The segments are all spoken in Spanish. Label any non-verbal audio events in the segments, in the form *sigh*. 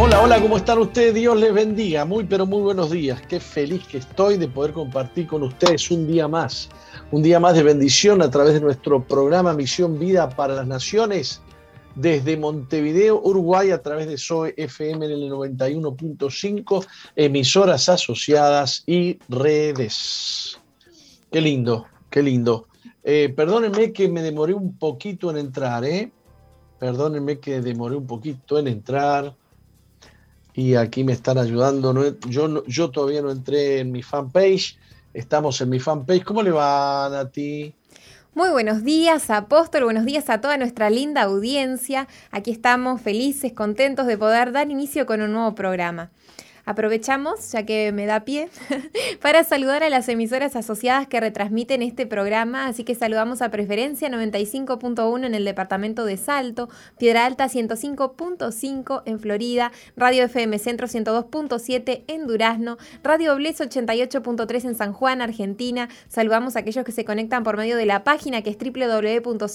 Hola, hola, ¿cómo están ustedes? Dios les bendiga. Muy, pero muy buenos días. Qué feliz que estoy de poder compartir con ustedes un día más. Un día más de bendición a través de nuestro programa Misión Vida para las Naciones desde Montevideo, Uruguay, a través de SOE FM en el 91.5, emisoras asociadas y redes. Qué lindo, qué lindo. Eh, perdónenme que me demoré un poquito en entrar, ¿eh? Perdónenme que demoré un poquito en entrar y aquí me están ayudando. Yo, yo todavía no entré en mi fanpage. Estamos en mi fanpage. ¿Cómo le van a ti? Muy buenos días, apóstol, buenos días a toda nuestra linda audiencia. Aquí estamos felices, contentos de poder dar inicio con un nuevo programa. Aprovechamos, ya que me da pie, *laughs* para saludar a las emisoras asociadas que retransmiten este programa, así que saludamos a Preferencia 95.1 en el departamento de Salto, Piedra Alta 105.5 en Florida, Radio FM Centro 102.7 en Durazno, Radio Bles 88.3 en San Juan, Argentina. Saludamos a aquellos que se conectan por medio de la página que es www.soe.com.uy,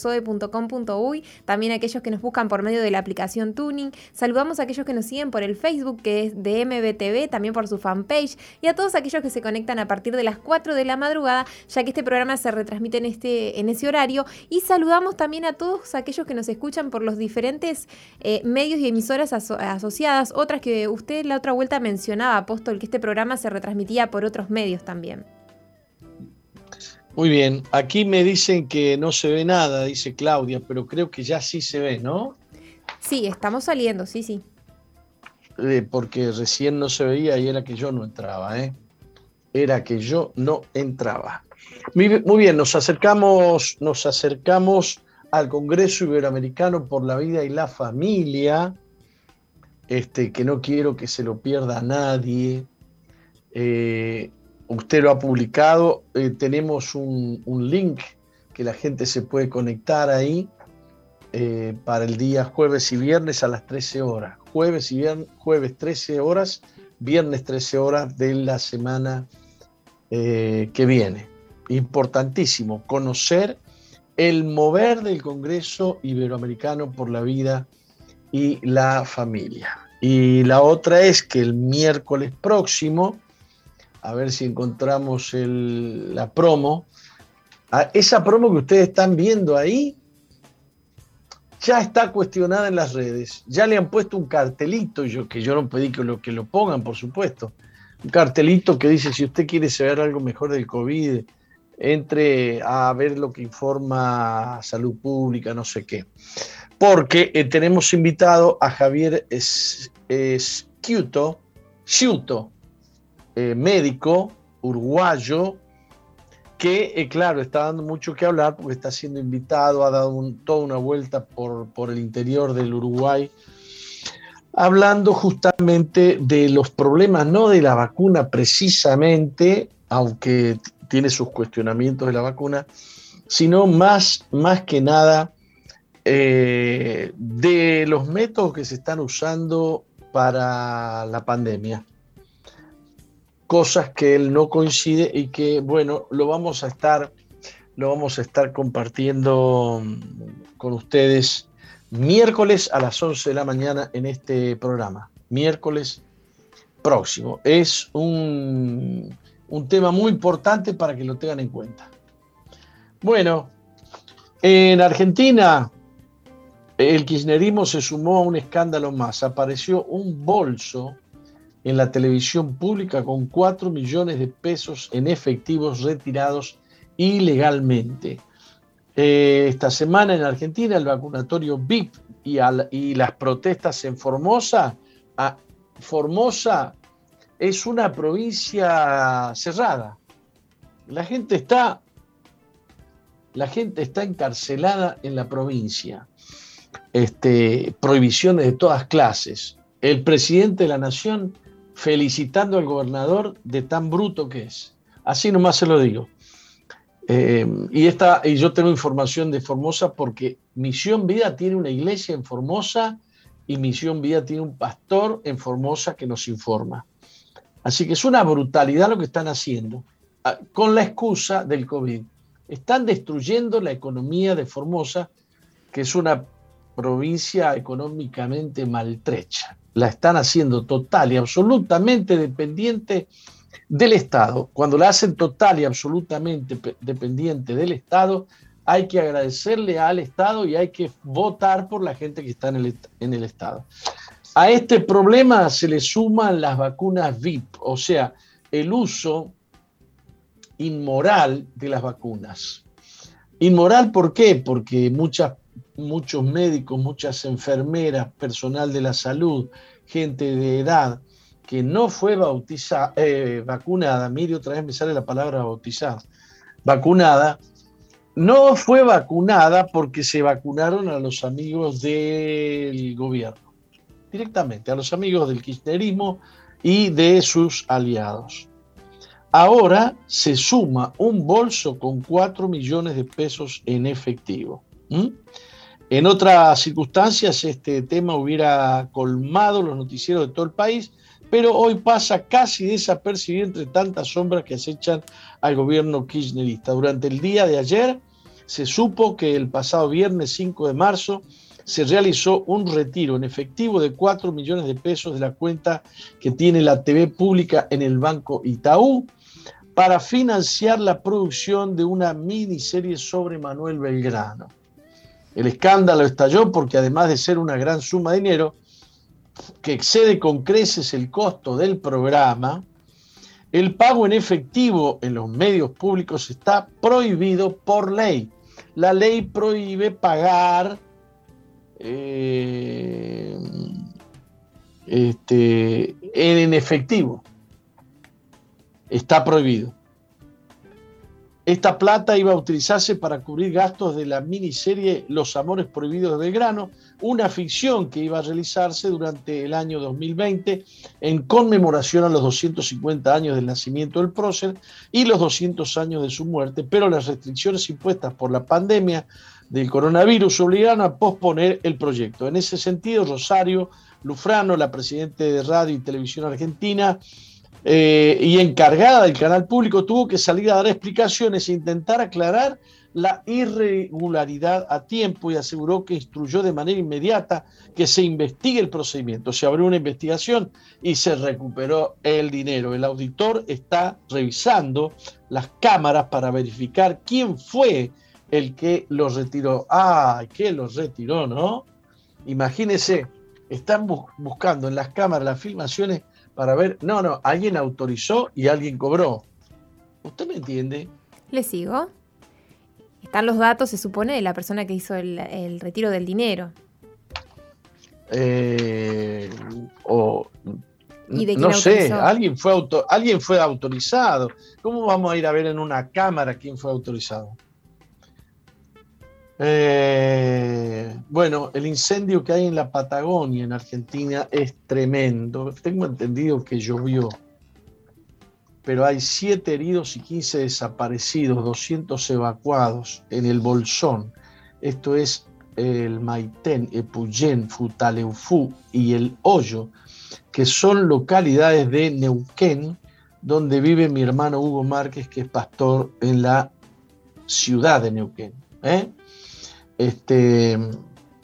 también a aquellos que nos buscan por medio de la aplicación Tuning. Saludamos a aquellos que nos siguen por el Facebook que es de también por su fanpage y a todos aquellos que se conectan a partir de las 4 de la madrugada, ya que este programa se retransmite en, este, en ese horario. Y saludamos también a todos aquellos que nos escuchan por los diferentes eh, medios y emisoras asociadas, otras que usted la otra vuelta mencionaba, Apóstol, que este programa se retransmitía por otros medios también. Muy bien, aquí me dicen que no se ve nada, dice Claudia, pero creo que ya sí se ve, ¿no? Sí, estamos saliendo, sí, sí. Eh, porque recién no se veía y era que yo no entraba, ¿eh? Era que yo no entraba. Muy bien, nos acercamos, nos acercamos al Congreso Iberoamericano por la Vida y la Familia, este, que no quiero que se lo pierda nadie. Eh, usted lo ha publicado, eh, tenemos un, link que la gente se puede conectar ahí para el día jueves y viernes a las 13 horas jueves y viernes, jueves 13 horas, viernes 13 horas de la semana eh, que viene. Importantísimo, conocer el mover del Congreso Iberoamericano por la Vida y la Familia. Y la otra es que el miércoles próximo, a ver si encontramos la promo, ah, esa promo que ustedes están viendo ahí, ya está cuestionada en las redes. Ya le han puesto un cartelito, yo, que yo no pedí que lo, que lo pongan, por supuesto. Un cartelito que dice, si usted quiere saber algo mejor del COVID, entre a ver lo que informa Salud Pública, no sé qué. Porque eh, tenemos invitado a Javier Sciuto, eh, médico uruguayo, que, eh, claro, está dando mucho que hablar porque está siendo invitado, ha dado toda una vuelta por, por el interior del Uruguay, hablando justamente de los problemas, no de la vacuna precisamente, aunque tiene sus cuestionamientos de la vacuna, sino más, más que nada eh, de los métodos que se están usando para la pandemia cosas que él no coincide y que, bueno, lo vamos a estar, lo vamos a estar compartiendo mm, con ustedes miércoles a las 11 de la mañana en este programa. Miércoles próximo. Es un, un tema muy importante para que lo tengan en cuenta. Bueno, en Argentina el kirchnerismo se sumó a un escándalo más. Apareció un bolso en la televisión pública con 4 millones de pesos en efectivos retirados ilegalmente. Eh, esta semana en Argentina el vacunatorio VIP y, las protestas en Formosa, Formosa es una provincia cerrada. La gente está, la gente está encarcelada en la provincia. Este, prohibiciones de todas clases. El presidente de la nación felicitando al gobernador de tan bruto que es. Así nomás se lo digo. Eh, y, esta, y yo tengo información de Formosa porque Misión Vida tiene una iglesia en Formosa y Misión Vida tiene un pastor en Formosa que nos informa. Así que es una brutalidad lo que están haciendo ah, con la excusa del COVID. Están destruyendo la economía de Formosa, que es una provincia económicamente maltrecha la están haciendo total y absolutamente dependiente del Estado. Cuando la hacen total y absolutamente dependiente del Estado, hay que agradecerle al Estado y hay que votar por la gente que está en el, en el Estado. A este problema se le suman las vacunas VIP, o sea, el uso inmoral de las vacunas. Inmoral, ¿por qué? Porque muchas, muchos médicos, muchas enfermeras, personal de la salud, gente de edad que no fue bautizada, eh, vacunada, mire otra vez me sale la palabra bautizada, vacunada, no fue vacunada porque se vacunaron a los amigos del gobierno, directamente, a los amigos del kirchnerismo y de sus aliados. Ahora se suma un bolso con 4 millones de pesos en efectivo. En otras circunstancias este tema hubiera colmado los noticieros de todo el país, pero hoy pasa casi desapercibido entre tantas sombras que acechan al gobierno kirchnerista. Durante el día de ayer se supo que el pasado viernes 5 de marzo se realizó un retiro en efectivo de 4 millones de pesos de la cuenta que tiene la TV pública en el Banco Itaú para financiar la producción de una miniserie sobre Manuel Belgrano. El escándalo estalló porque además de ser una gran suma de dinero, que excede con creces el costo del programa, el pago en efectivo en los medios públicos está prohibido por ley. La ley prohíbe pagar eh, este, en efectivo está prohibido. Esta plata iba a utilizarse para cubrir gastos de la miniserie Los Amores Prohibidos de Belgrano, una ficción que iba a realizarse durante el año 2020 en conmemoración a los 250 años del nacimiento del prócer y los 200 años de su muerte, pero las restricciones impuestas por la pandemia del coronavirus obligaron a posponer el proyecto. En ese sentido, Rosario Lufrano, la presidenta de Radio y Televisión Argentina, eh, y encargada del canal público tuvo que salir a dar explicaciones e intentar aclarar la irregularidad a tiempo y aseguró que instruyó de manera inmediata que se investigue el procedimiento. Se abrió una investigación y se recuperó el dinero. El auditor está revisando las cámaras para verificar quién fue el que los retiró. ¡Ay, que los retiró, no! Imagínense, están buscando en las cámaras las filmaciones para ver, no, no, alguien autorizó y alguien cobró. ¿Usted me entiende? Le sigo. Están los datos, se supone, de la persona que hizo el, retiro del dinero. Eh, o no sé, alguien fue, auto, alguien fue autorizado. ¿Cómo vamos a ir a ver en una cámara quién fue autorizado? Eh, bueno, el incendio que hay en la Patagonia, en Argentina, es tremendo. Tengo entendido que llovió, pero hay siete heridos y 15 desaparecidos, 200 evacuados en el Bolsón. Esto es el Maitén, Epuyén, Futaleufú y el Hoyo, que son localidades de Neuquén, donde vive mi hermano Hugo Márquez, que es pastor en la ciudad de Neuquén. ¿eh? Este,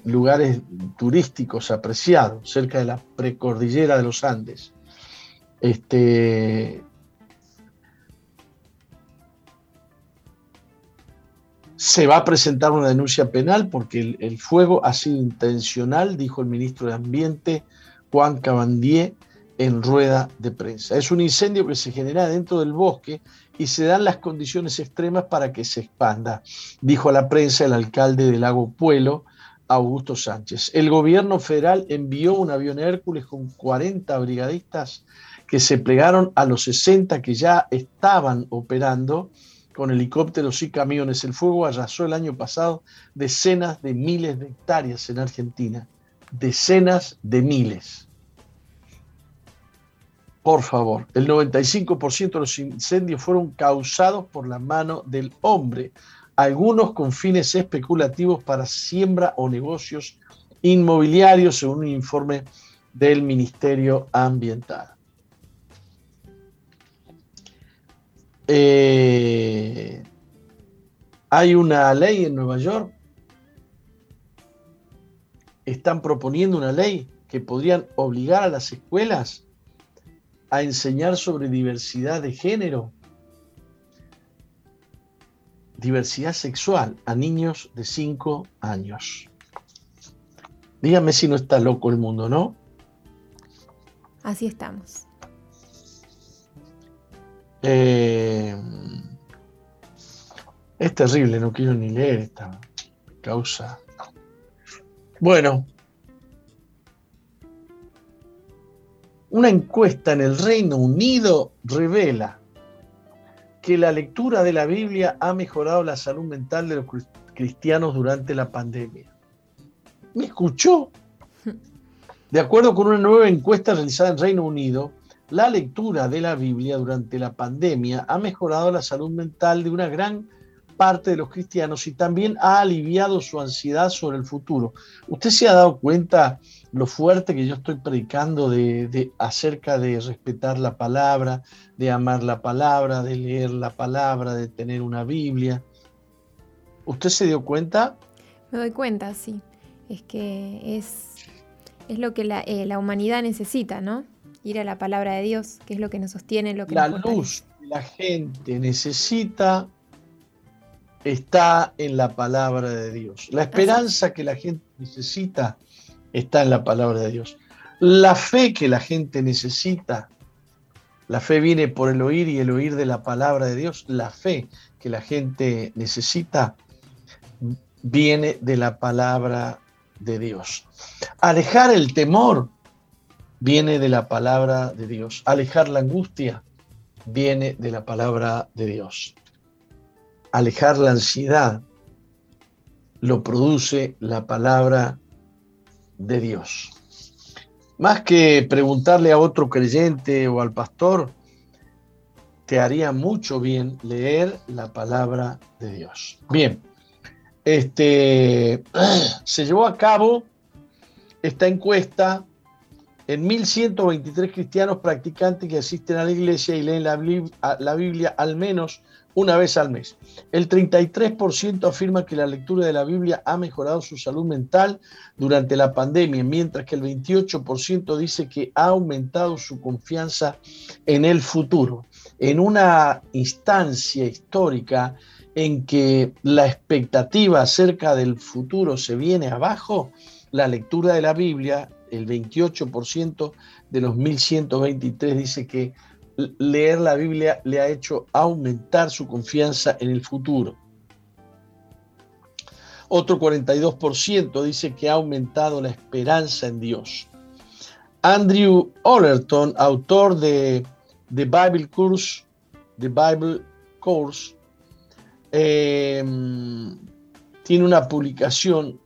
lugares turísticos apreciados, cerca de la precordillera de los Andes. Este, se va a presentar una denuncia penal porque el, el, fuego ha sido intencional, dijo el ministro de Ambiente Juan Cabandier en rueda de prensa. Es un incendio que se genera dentro del bosque y se dan las condiciones extremas para que se expanda, dijo a la prensa el alcalde del lago Puelo, Augusto Sánchez. El gobierno federal envió un avión Hércules con 40 brigadistas que se plegaron a los 60 que ya estaban operando con helicópteros y camiones. El fuego arrasó el año pasado decenas de miles de hectáreas en Argentina. Decenas de miles. Por favor, el 95% de los incendios fueron causados por la mano del hombre, algunos con fines especulativos para siembra o negocios inmobiliarios, según un informe del Ministerio Ambiental. Eh, hay una ley en Nueva York, están proponiendo una ley que podrían obligar a las escuelas a enseñar sobre diversidad de género, diversidad sexual a niños de 5 años. Dígame si no está loco el mundo, ¿no? Así estamos. Eh, es terrible, no quiero ni leer esta causa. Bueno, una encuesta en el Reino Unido revela que la lectura de la Biblia ha mejorado la salud mental de los cristianos durante la pandemia. ¿Me escuchó? *laughs* De acuerdo con una nueva encuesta realizada en Reino Unido, la lectura de la Biblia durante la pandemia ha mejorado la salud mental de una gran parte de los cristianos y también ha aliviado su ansiedad sobre el futuro. ¿Usted se ha dado cuenta lo fuerte que yo estoy predicando de, acerca de respetar la palabra, de amar la palabra, de leer la palabra, de tener una Biblia? ¿Usted se dio cuenta? Me doy cuenta, sí. Es que es, es lo que la, eh, la humanidad necesita, ¿no? ir a la palabra de Dios, que es lo que nos sostiene, lo que la luz que la gente necesita está en la palabra de Dios. La esperanza que la gente necesita está en la palabra de Dios. La fe que la gente necesita, la fe viene por el oír y el oír de la palabra de Dios. La fe que la gente necesita viene de la palabra de Dios. Alejar el temor viene de la palabra de Dios. Alejar la angustia viene de la palabra de Dios. Alejar la ansiedad lo produce la palabra de Dios. Más que preguntarle a otro creyente o al pastor, te haría mucho bien leer la palabra de Dios. Bien, este, *clears throat* se llevó a cabo esta encuesta en 1123 cristianos practicantes que asisten a la iglesia y leen la Biblia, al menos una vez al mes. El 33% afirma que la lectura de la Biblia ha mejorado su salud mental durante la pandemia, mientras que el 28% dice que ha aumentado su confianza en el futuro. En una instancia histórica en que la expectativa acerca del futuro se viene abajo, la lectura de la Biblia el 28% de los 1123 dice que leer la Biblia le ha hecho aumentar su confianza en el futuro. Otro 42% dice que ha aumentado la esperanza en Dios. Andrew Ollerton, autor de The Bible Course, The Bible Course, eh, tiene una publicación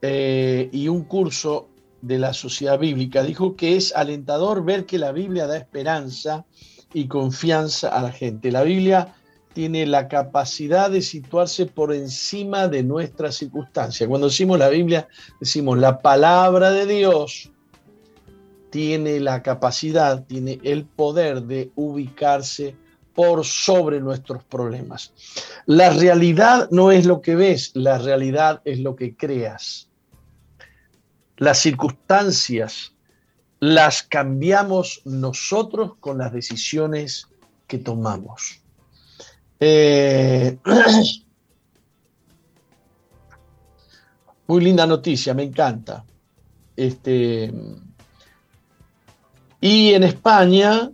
eh, y un curso de la sociedad bíblica, dijo que es alentador ver que la Biblia da esperanza y confianza a la gente. La Biblia tiene la capacidad de situarse por encima de nuestras circunstancias. Cuando decimos la Biblia, decimos la palabra de Dios tiene la capacidad, tiene el poder de ubicarse por sobre nuestros problemas. La realidad no es lo que ves, la realidad es lo que creas. Las circunstancias las cambiamos nosotros con las decisiones que tomamos. Eh, *clears throat* muy linda noticia, me encanta. Este, y en España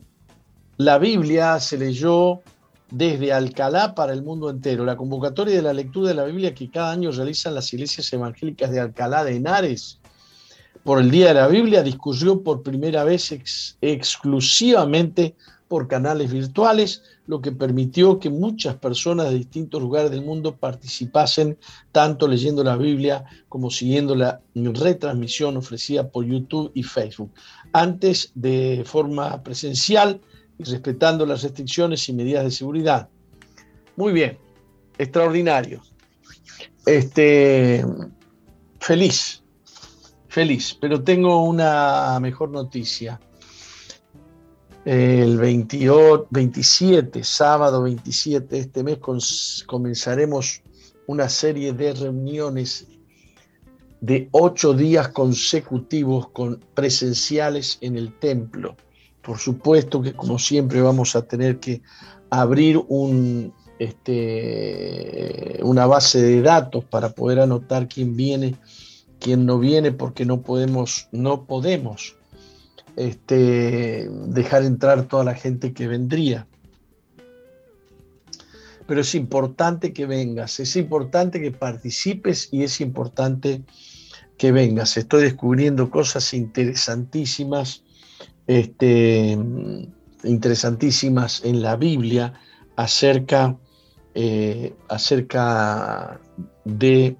la Biblia se leyó desde Alcalá para el mundo entero. La convocatoria de la lectura de la Biblia que cada año realizan las iglesias evangélicas de Alcalá de Henares por el Día de la Biblia discurrió por primera vez exclusivamente por canales virtuales, lo que permitió que muchas personas de distintos lugares del mundo participasen tanto leyendo la Biblia como siguiendo la retransmisión ofrecida por YouTube y Facebook. Antes de forma presencial y respetando las restricciones y medidas de seguridad. Muy bien, extraordinario. Este, feliz, feliz, pero tengo una mejor noticia. El 28, 27, sábado 27 de este mes, comenzaremos una serie de reuniones de ocho días consecutivos con presenciales en el templo. Por supuesto que como siempre vamos a tener que abrir este, una base de datos para poder anotar quién viene, quién no viene, porque no podemos, no podemos este, dejar entrar toda la gente que vendría. Pero es importante que vengas, es importante que participes y es importante que vengas. Estoy descubriendo cosas interesantísimas, este, interesantísimas en la Biblia acerca, eh, acerca de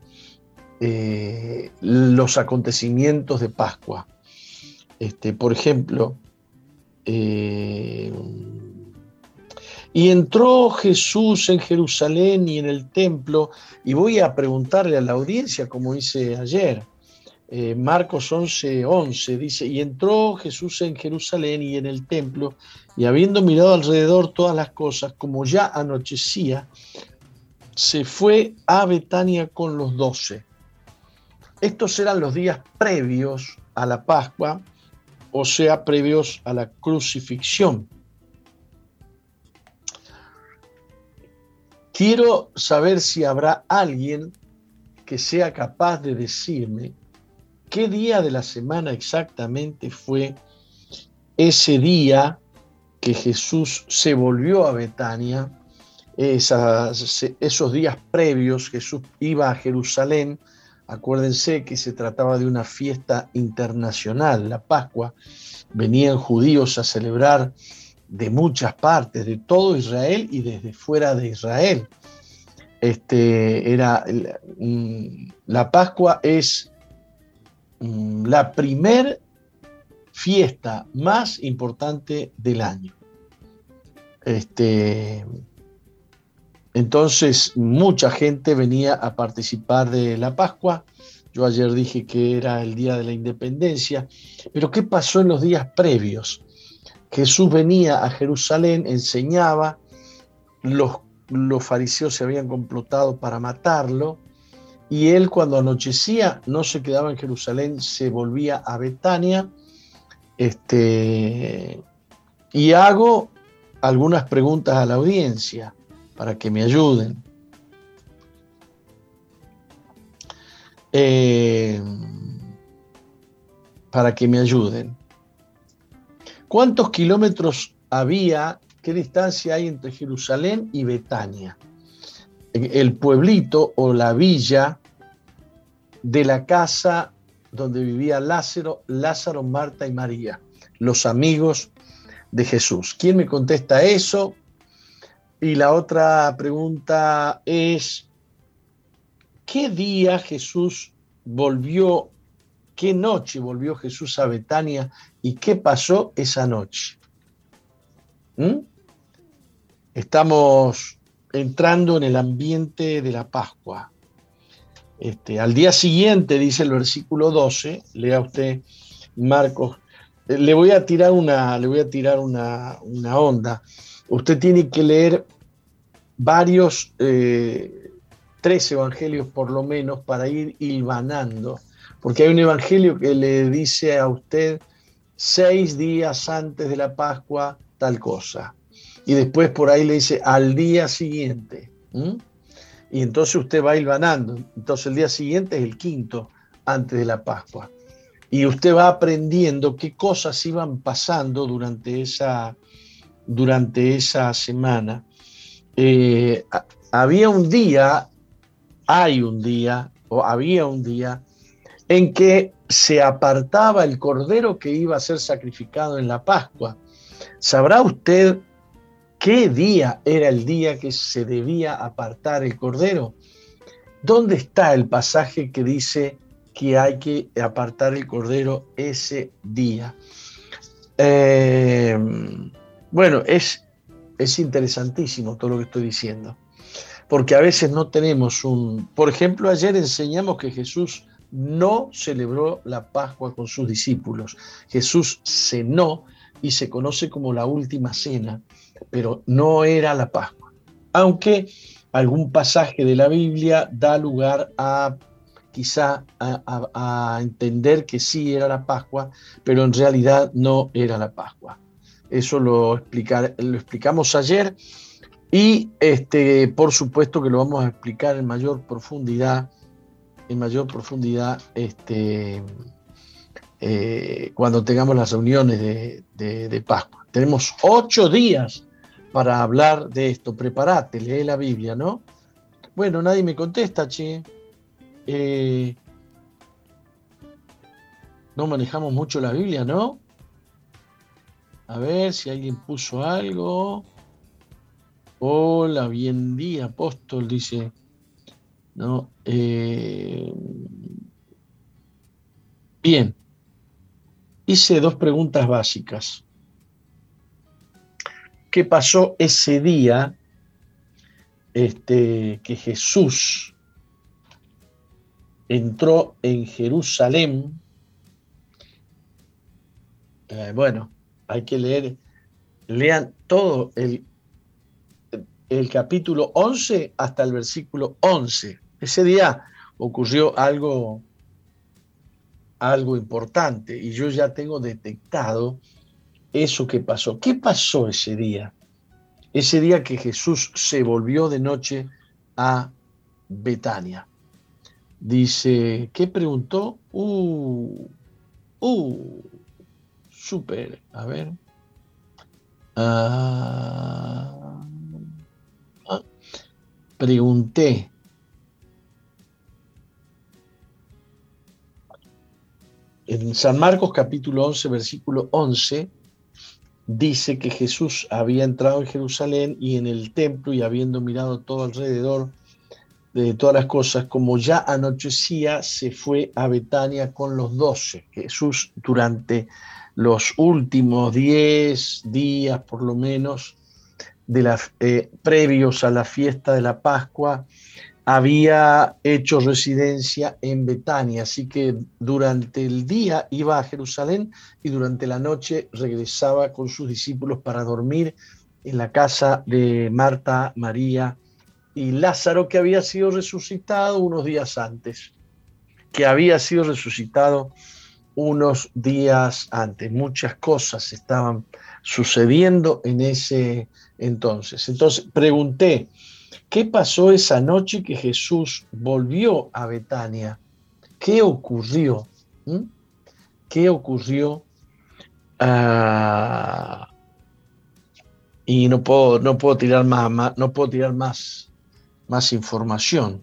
eh, los acontecimientos de Pascua. Este, por ejemplo, eh, y entró Jesús en Jerusalén y en el templo, y voy a preguntarle a la audiencia, como hice ayer, eh, Marcos 11, 11, dice, y entró Jesús en Jerusalén y en el templo, y habiendo mirado alrededor todas las cosas, como ya anochecía, se fue a Betania con los doce. Estos eran los días previos a la Pascua, o sea, previos a la crucifixión. Quiero saber si habrá alguien que sea capaz de decirme qué día de la semana exactamente fue ese día que Jesús se volvió a Betania, esos días previos Jesús iba a Jerusalén Acuérdense que se trataba de una fiesta internacional, la Pascua. Venían judíos a celebrar de muchas partes, de todo Israel y desde fuera de Israel. Este, era, mm, la Pascua es mm, la primer fiesta más importante del año. Este, entonces, mucha gente venía a participar de la Pascua. Yo ayer dije que era el día de la independencia, pero ¿qué pasó en los días previos? Jesús venía a Jerusalén, enseñaba, los, fariseos se habían complotado para matarlo, y él cuando anochecía no se quedaba en Jerusalén, se volvía a Betania. Este, y hago algunas preguntas a la audiencia para que me ayuden. Eh, para que me ayuden. ¿Cuántos kilómetros había, qué distancia hay entre Jerusalén y Betania? El pueblito o la villa de la casa donde vivía Lázaro, Lázaro, Marta y María, los amigos de Jesús. ¿Quién me contesta eso? Y la otra pregunta es, ¿qué día Jesús volvió, qué noche volvió Jesús a Betania y qué pasó esa noche? ¿Mm? Estamos entrando en el ambiente de la Pascua. Este, al día siguiente, dice el versículo 12, lea usted Marcos, le voy a tirar una, le voy a tirar una, una onda. Usted tiene que leer varios, eh, tres evangelios por lo menos, para ir hilvanando, porque hay un evangelio que le dice a usted seis días antes de la Pascua tal cosa, y después por ahí le dice al día siguiente, y entonces usted va hilvanando, entonces el día siguiente es el quinto antes de la Pascua. Y usted va aprendiendo qué cosas iban pasando durante esa, durante esa semana, eh, había un día, hay un día, o había un día, en que se apartaba el cordero que iba a ser sacrificado en la Pascua. ¿Sabrá usted qué día era el día que se debía apartar el cordero? ¿Dónde está el pasaje que dice que hay que apartar el cordero ese día? Eh, bueno, es, es interesantísimo todo lo que estoy diciendo, porque a veces no tenemos un... Por ejemplo, ayer enseñamos que Jesús no celebró la Pascua con sus discípulos. Jesús cenó y se conoce como la última cena, pero no era la Pascua. Aunque algún pasaje de la Biblia da lugar a quizá a, entender que sí era la Pascua, pero en realidad no era la Pascua. Eso lo, explicamos ayer y este, por supuesto que lo vamos a explicar en mayor profundidad, en mayor profundidad este, eh, cuando tengamos las reuniones de, Pascua. Tenemos ocho días para hablar de esto. Prepárate, lee la Biblia, ¿no? Bueno, nadie me contesta, che. Eh, no manejamos mucho la Biblia, ¿no? A ver si alguien puso algo. Hola, bien día, apóstol, dice. ¿No? Eh, bien. Hice dos preguntas básicas. ¿Qué pasó ese día este, que Jesús entró en Jerusalén? Eh, bueno, hay que leer, lean todo el, el capítulo 11 hasta el versículo 11. Ese día ocurrió algo, algo importante y yo ya tengo detectado eso que pasó. ¿Qué pasó ese día? Ese día que Jesús se volvió de noche a Betania. Dice, ¿qué preguntó? Uh, uh, súper, a ver. Ah, ah, pregunté. En San Marcos capítulo 11, versículo 11, dice que Jesús había entrado en Jerusalén y en el templo y habiendo mirado todo alrededor de todas las cosas, como ya anochecía, se fue a Betania con los doce. Jesús durante los últimos diez días, por lo menos, de la, eh, previos a la fiesta de la Pascua, había hecho residencia en Betania, así que durante el día iba a Jerusalén y durante la noche regresaba con sus discípulos para dormir en la casa de Marta, María y Lázaro, que había sido resucitado unos días antes, que había sido resucitado unos días antes. Muchas cosas estaban sucediendo en ese entonces. Entonces pregunté, ¿Qué pasó esa noche que Jesús volvió a Betania? ¿Qué ocurrió? ¿Mm? ¿Qué ocurrió? Ah, y no puedo, no puedo tirar más, no puedo tirar más, más información.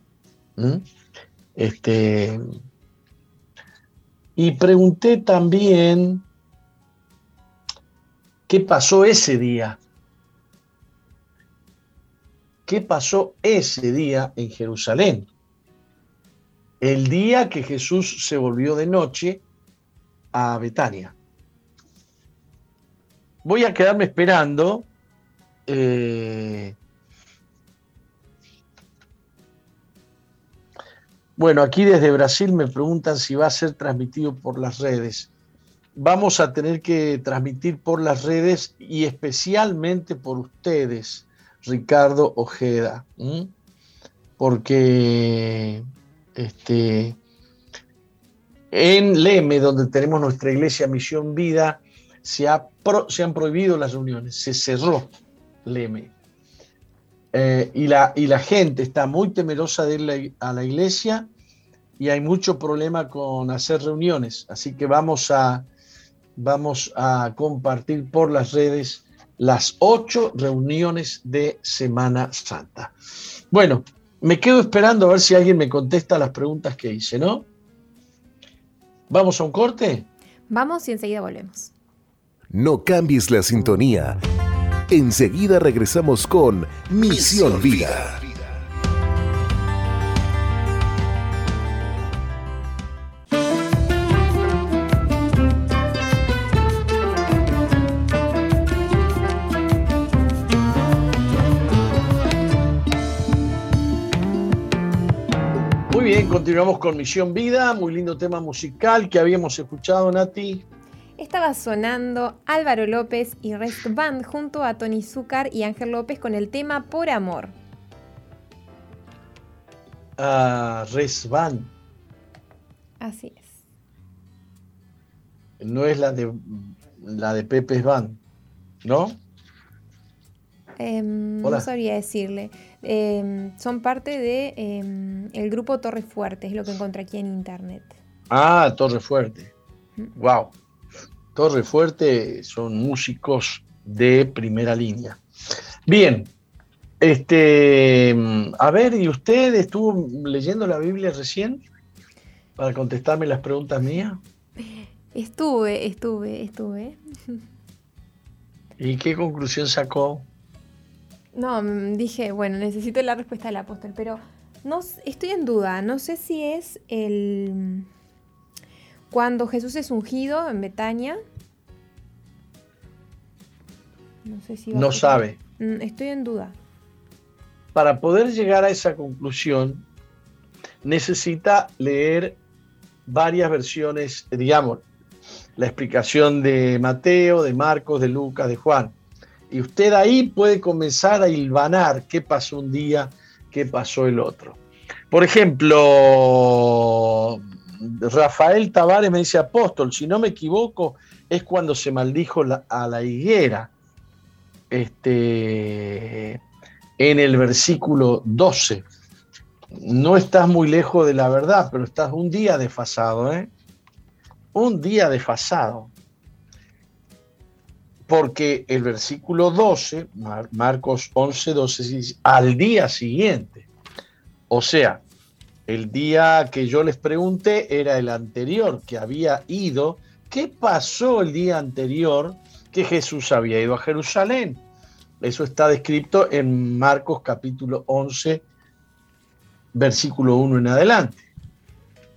Este, y pregunté también qué pasó ese día qué pasó ese día en Jerusalén. El día que Jesús se volvió de noche a Betania. Voy a quedarme esperando. Eh, bueno, aquí desde Brasil me preguntan si va a ser transmitido por las redes. Vamos a tener que transmitir por las redes y especialmente por ustedes Ricardo Ojeda, porque este, en Leme, donde tenemos nuestra iglesia Misión Vida, se, se han prohibido las reuniones, se cerró Leme. Eh, y, la, y la gente está muy temerosa de ir a la iglesia y hay mucho problema con hacer reuniones. Así que vamos a, vamos a compartir por las redes las ocho reuniones de Semana Santa. Bueno, me quedo esperando a ver si alguien me contesta las preguntas que hice, ¿no? ¿Vamos a un corte? Vamos y enseguida volvemos. No cambies la sintonía. Enseguida regresamos con Misión Vida. bien, continuamos con Misión Vida, muy lindo tema musical que habíamos escuchado, Nati. Estaba sonando Álvaro López y Rest Band junto a Tony Zúcar y Ángel López con el tema Por Amor. Ah, Rest Band. Así es. No es la de la de Pepe Van, ¿no? Em, no sabría decirle. Em, son parte de em, el grupo Torre Fuerte, es lo que encontré aquí en internet. Ah, Torre Fuerte. Wow. Torre Fuerte son músicos de primera línea. Bien. Este, a ver, ¿y usted estuvo leyendo la Biblia recién? Para contestarme las preguntas mías. Estuve, estuve, estuve. ¿Y qué conclusión sacó? No, mm, dije, bueno, necesito la respuesta del apóstol, pero no, estoy en duda. No sé si es el. Cuando Jesús es ungido en Betania. No sé si. No sabe. Mm, estoy en duda. Para poder llegar a esa conclusión, necesita leer varias versiones, digamos, la explicación de Mateo, de Marcos, de Lucas, de Juan. Y usted ahí puede comenzar a hilvanar qué pasó un día, qué pasó el otro. Por ejemplo, Rafael Tavares me dice, apóstol, si no me equivoco, es cuando se maldijo a la higuera. Este, en el versículo 12. No estás muy lejos de la verdad, pero estás un día desfasado, ¿eh? Un día desfasado porque el versículo 12, Marcos 11, 12, dice, al día siguiente. O sea, el día que yo les pregunté era el anterior, que había ido. ¿Qué pasó el día anterior que Jesús había ido a Jerusalén? Eso está descrito en Marcos capítulo 11, versículo 1 en adelante.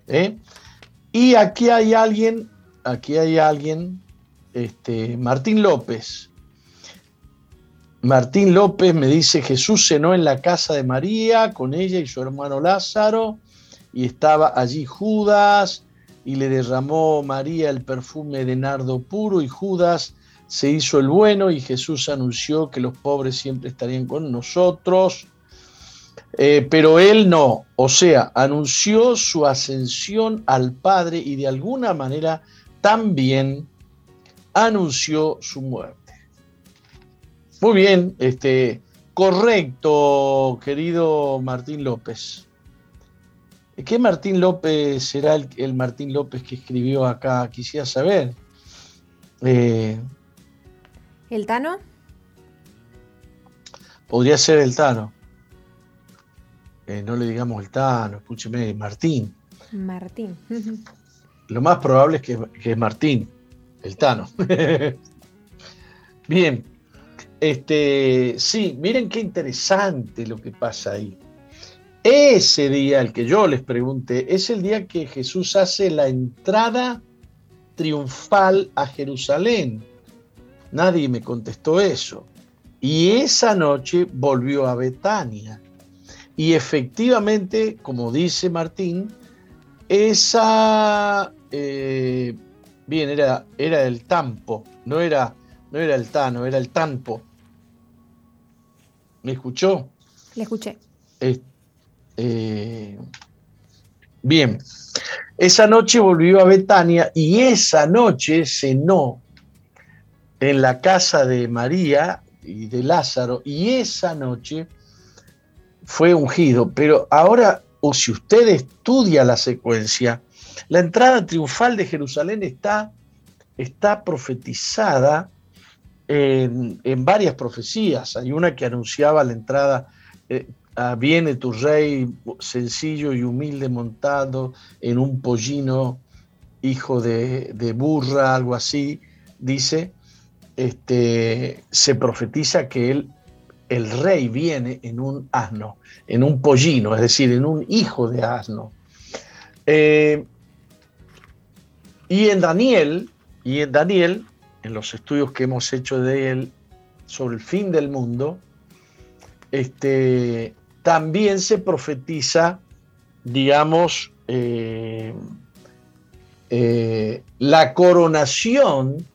¿Eh? Y aquí hay alguien, aquí hay alguien este, Martín López. Martín López me dice, Jesús cenó en la casa de María con ella y su hermano Lázaro, y estaba allí Judas, y le derramó María el perfume de nardo puro, y Judas se hizo el bueno, y Jesús anunció que los pobres siempre estarían con nosotros. Eh, pero él no, o sea, anunció su ascensión al Padre y de alguna manera también anunció su muerte. Muy bien, este, correcto, querido Martín López. ¿Qué Martín López será el, Martín López que escribió acá? Quisiera saber. Eh, ¿El Tano? Podría ser el Tano. Eh, no le digamos el Tano, escúcheme, Martín. Martín. *laughs* Lo más probable es que, que es Martín el Tano. *laughs* Bien, este, sí, miren qué interesante lo que pasa ahí. Ese día, el que yo les pregunté, es el día que Jesús hace la entrada triunfal a Jerusalén. Nadie me contestó eso. Y esa noche volvió a Betania. Y efectivamente, como dice Martín, esa eh, Bien, era, era el Tampo, no era, no era el Tano, era el Tampo. ¿Me escuchó? Le escuché. Eh, bien, esa noche volvió a Betania y esa noche cenó en la casa de María y de Lázaro y esa noche fue ungido. Pero ahora, o si usted estudia la secuencia, la entrada triunfal de Jerusalén está, está profetizada en, varias profecías. Hay una que anunciaba la entrada, eh, viene tu rey sencillo y humilde montado en un pollino, hijo de, burra, algo así, dice, este, se profetiza que el rey viene en un asno, en un pollino, es decir, en un hijo de asno. Eh, y en Daniel, y en Daniel, en los estudios que hemos hecho de él sobre el fin del mundo, este, también se profetiza, digamos, eh, eh, la coronación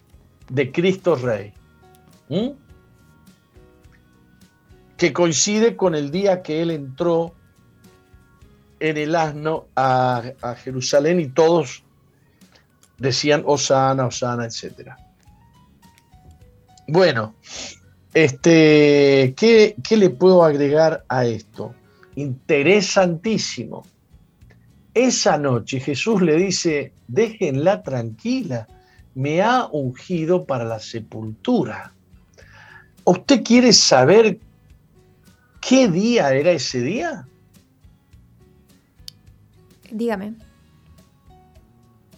de Cristo Rey, que coincide con el día que él entró en el asno a, a Jerusalén y todos decían Osana, Osana, etc. Bueno, este, ¿qué, ¿qué le puedo agregar a esto? Interesantísimo. Esa noche Jesús le dice, déjenla tranquila, me ha ungido para la sepultura. ¿Usted quiere saber qué día era ese día? Dígame.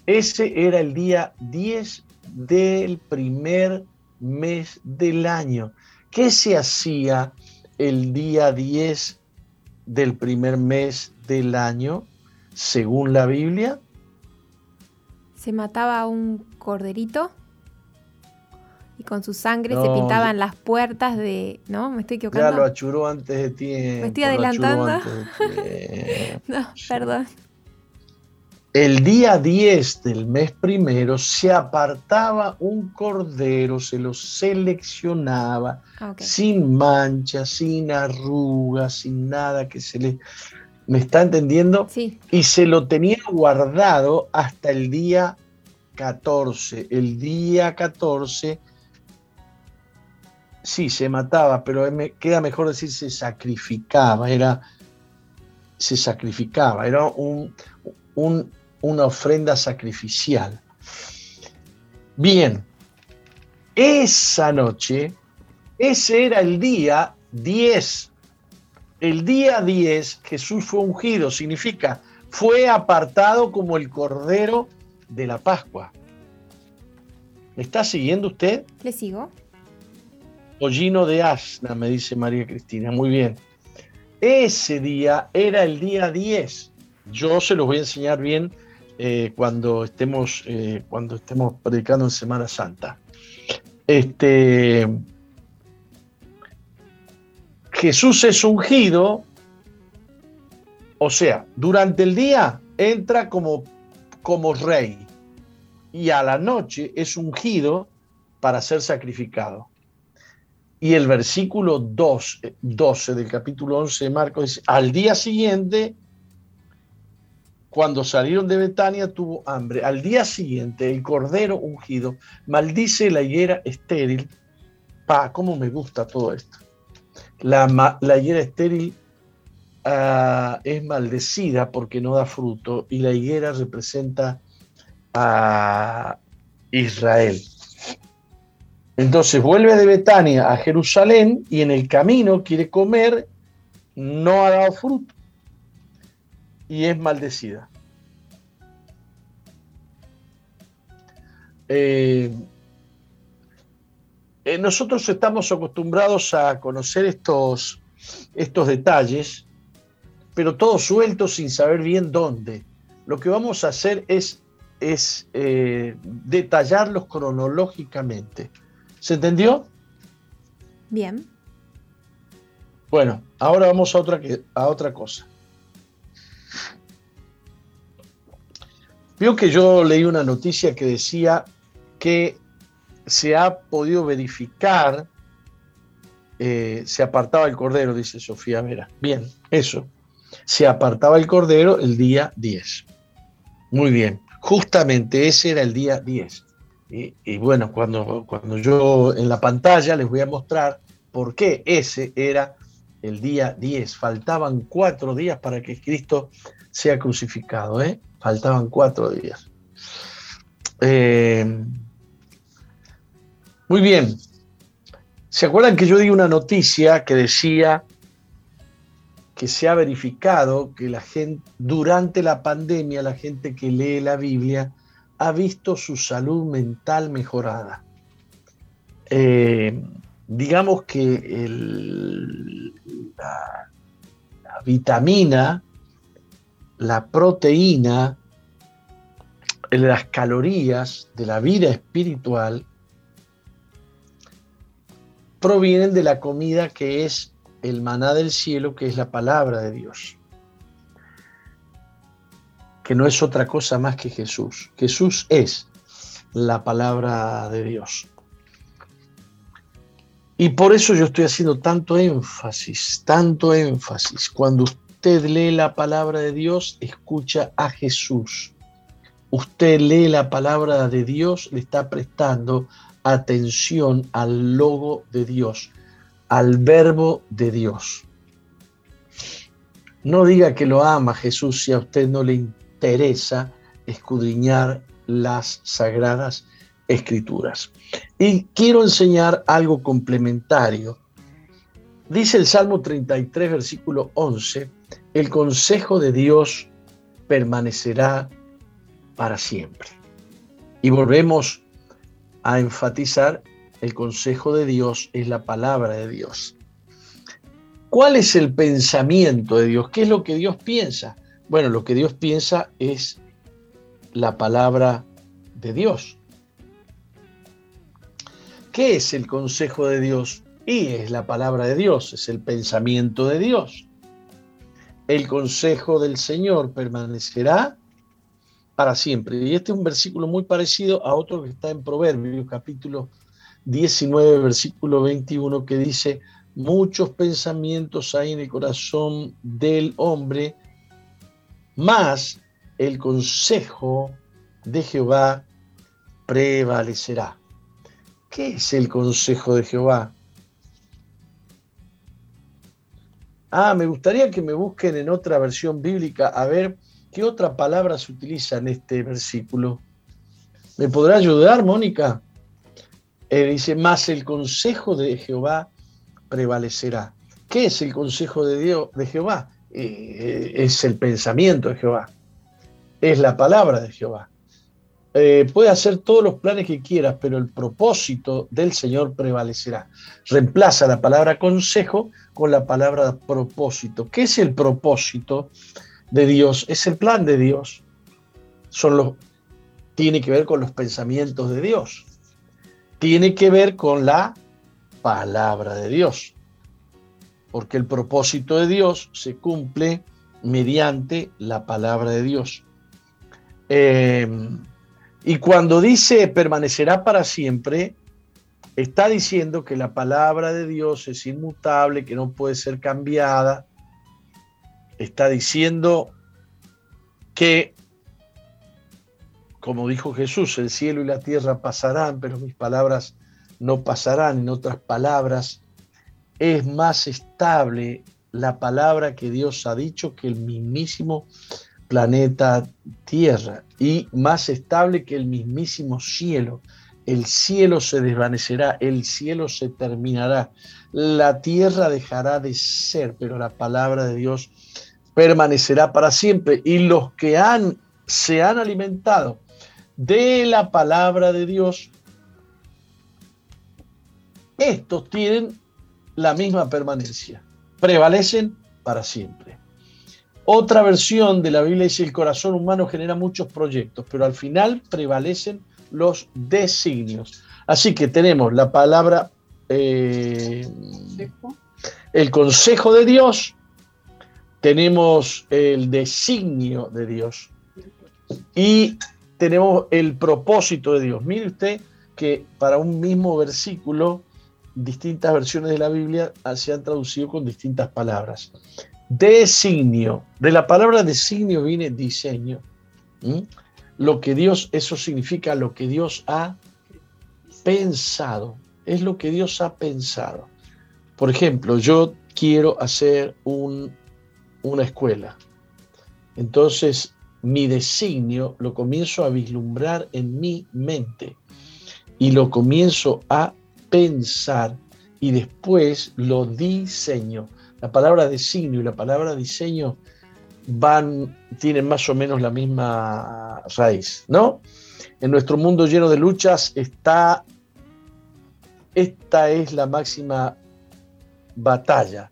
Ese era el día 10 del primer mes del año. ¿Qué se hacía el día 10 del primer mes del año, según la Biblia? Se mataba un corderito y con su sangre se pintaban las puertas de... ¿No? ¿Me estoy Ya equivocando? lo achuró antes de tiempo. ¿Me estoy adelantando? *laughs* tiempo. No, perdón. El día 10 del mes primero se apartaba un cordero, se lo seleccionaba Ah, sin mancha, sin arrugas, sin nada que se le... ¿Me está entendiendo? Sí, Y se lo tenía guardado hasta el día 14. El día 14, sí, se mataba, pero me queda mejor decir se sacrificaba, era, se sacrificaba, era un, un- una ofrenda sacrificial. Bien, esa noche, ese era el día 10 el día 10 Jesús fue ungido, significa fue apartado como el cordero de la Pascua. ¿Me está siguiendo usted? le sigo. Pollino de asna, me dice María Cristina. Muy bien. Ese día era el día 10. Yo se los voy a enseñar bien eh, cuando, estemos, eh, cuando estemos predicando en Semana Santa. Este, Jesús es ungido, o sea, durante el día entra como, como rey y a la noche es ungido para ser sacrificado. Y el versículo 2, eh, 12 del capítulo 11 de Marcos dice, al día siguiente, cuando salieron de Betania, tuvo hambre. Al día siguiente, el cordero ungido maldice la higuera estéril. Pa, cómo me gusta todo esto. La, higuera estéril ah, es maldecida porque no da fruto y la higuera representa a Israel. Entonces vuelve de Betania a Jerusalén y en el camino quiere comer, no ha dado fruto y es maldecida. Eh, eh, nosotros estamos acostumbrados a conocer estos, estos detalles, pero todos sueltos sin saber bien dónde. Lo que vamos a hacer es, es eh, detallarlos cronológicamente. ¿Se entendió? Bien. Bueno, ahora vamos a otra, a otra cosa. Vio que yo leí una noticia que decía que se ha podido verificar, eh, se apartaba el cordero, dice Sofía Vera. Bien, eso. Se apartaba el cordero el día 10. Muy bien. Justamente ese era el día 10. Y, bueno, cuando, cuando yo en la pantalla les voy a mostrar por qué ese era el día 10. Faltaban cuatro días para que Cristo sea crucificado. ¿eh? Faltaban cuatro días. Eh, muy bien. ¿Se acuerdan que yo di una noticia que decía que se ha verificado que la gente, durante la pandemia, la gente que lee la Biblia ha visto su salud mental mejorada? Eh, digamos que la vitamina, la proteína, las calorías de la vida espiritual provienen de la comida que es el maná del cielo, que es la palabra de Dios, que no es otra cosa más que Jesús. Jesús es la palabra de Dios. Y por eso yo estoy haciendo tanto énfasis, tanto énfasis. Cuando usted lee la palabra de Dios, escucha a Jesús. Usted lee la palabra de Dios, le está prestando atención al logo de Dios, al verbo de Dios. No diga que lo ama Jesús si a usted no le interesa escudriñar las sagradas escrituras. Y quiero enseñar algo complementario. Dice el Salmo 33, versículo 11, el consejo de Dios permanecerá para siempre. Y volvemos a enfatizar, el consejo de Dios es la palabra de Dios. ¿Cuál es el pensamiento de Dios? ¿Qué es lo que Dios piensa? Bueno, lo que Dios piensa es la palabra de Dios. ¿Qué es el consejo de Dios? Y es la palabra de Dios, es el pensamiento de Dios. El consejo del Señor permanecerá para siempre. Y este es un versículo muy parecido a otro que está en Proverbios, capítulo 19, versículo 21, que dice, muchos pensamientos hay en el corazón del hombre, más el consejo de Jehová prevalecerá. ¿Qué es el consejo de Jehová? Ah, me gustaría que me busquen en otra versión bíblica a ver ¿Qué otra palabra se utiliza en este versículo? ¿Me podrá ayudar, Mónica? Eh, dice, más el consejo de Jehová prevalecerá. ¿Qué es el consejo de Dios de Jehová? Eh, es el pensamiento de Jehová. Es la palabra de Jehová. Eh, puede hacer todos los planes que quieras, pero el propósito del Señor prevalecerá. Reemplaza la palabra consejo con la palabra propósito. ¿Qué es el propósito? de Dios, es el plan de Dios. Son los, tiene que ver con los pensamientos de Dios. Tiene que ver con la palabra de Dios. Porque el propósito de Dios se cumple mediante la palabra de Dios. Eh, y cuando dice permanecerá para siempre, está diciendo que la palabra de Dios es inmutable, que no puede ser cambiada, está diciendo que, como dijo Jesús, el cielo y la tierra pasarán, pero mis palabras no pasarán. En otras palabras, es más estable la palabra que Dios ha dicho que el mismísimo planeta Tierra y más estable que el mismísimo cielo. El cielo se desvanecerá, el cielo se terminará, la tierra dejará de ser, pero la palabra de Dios permanecerá para siempre. Y los que han, se han alimentado de la palabra de Dios, estos tienen la misma permanencia, prevalecen para siempre. Otra versión de la Biblia dice el corazón humano genera muchos proyectos, pero al final prevalecen los designios. Así que tenemos la palabra, eh, el consejo de Dios, tenemos el designio de Dios y tenemos el propósito de Dios. Mire usted que para un mismo versículo, distintas versiones de la Biblia se han traducido con distintas palabras. Designio. De la palabra designio viene diseño. Lo que Dios, eso significa lo que Dios ha pensado. Es lo que Dios ha pensado. Por ejemplo, yo quiero hacer un una escuela. Entonces, mi designio lo comienzo a vislumbrar en mi mente y lo comienzo a pensar y después lo diseño. La palabra designio y la palabra diseño van, tienen más o menos la misma raíz, ¿no? En nuestro mundo lleno de luchas está, esta es la máxima batalla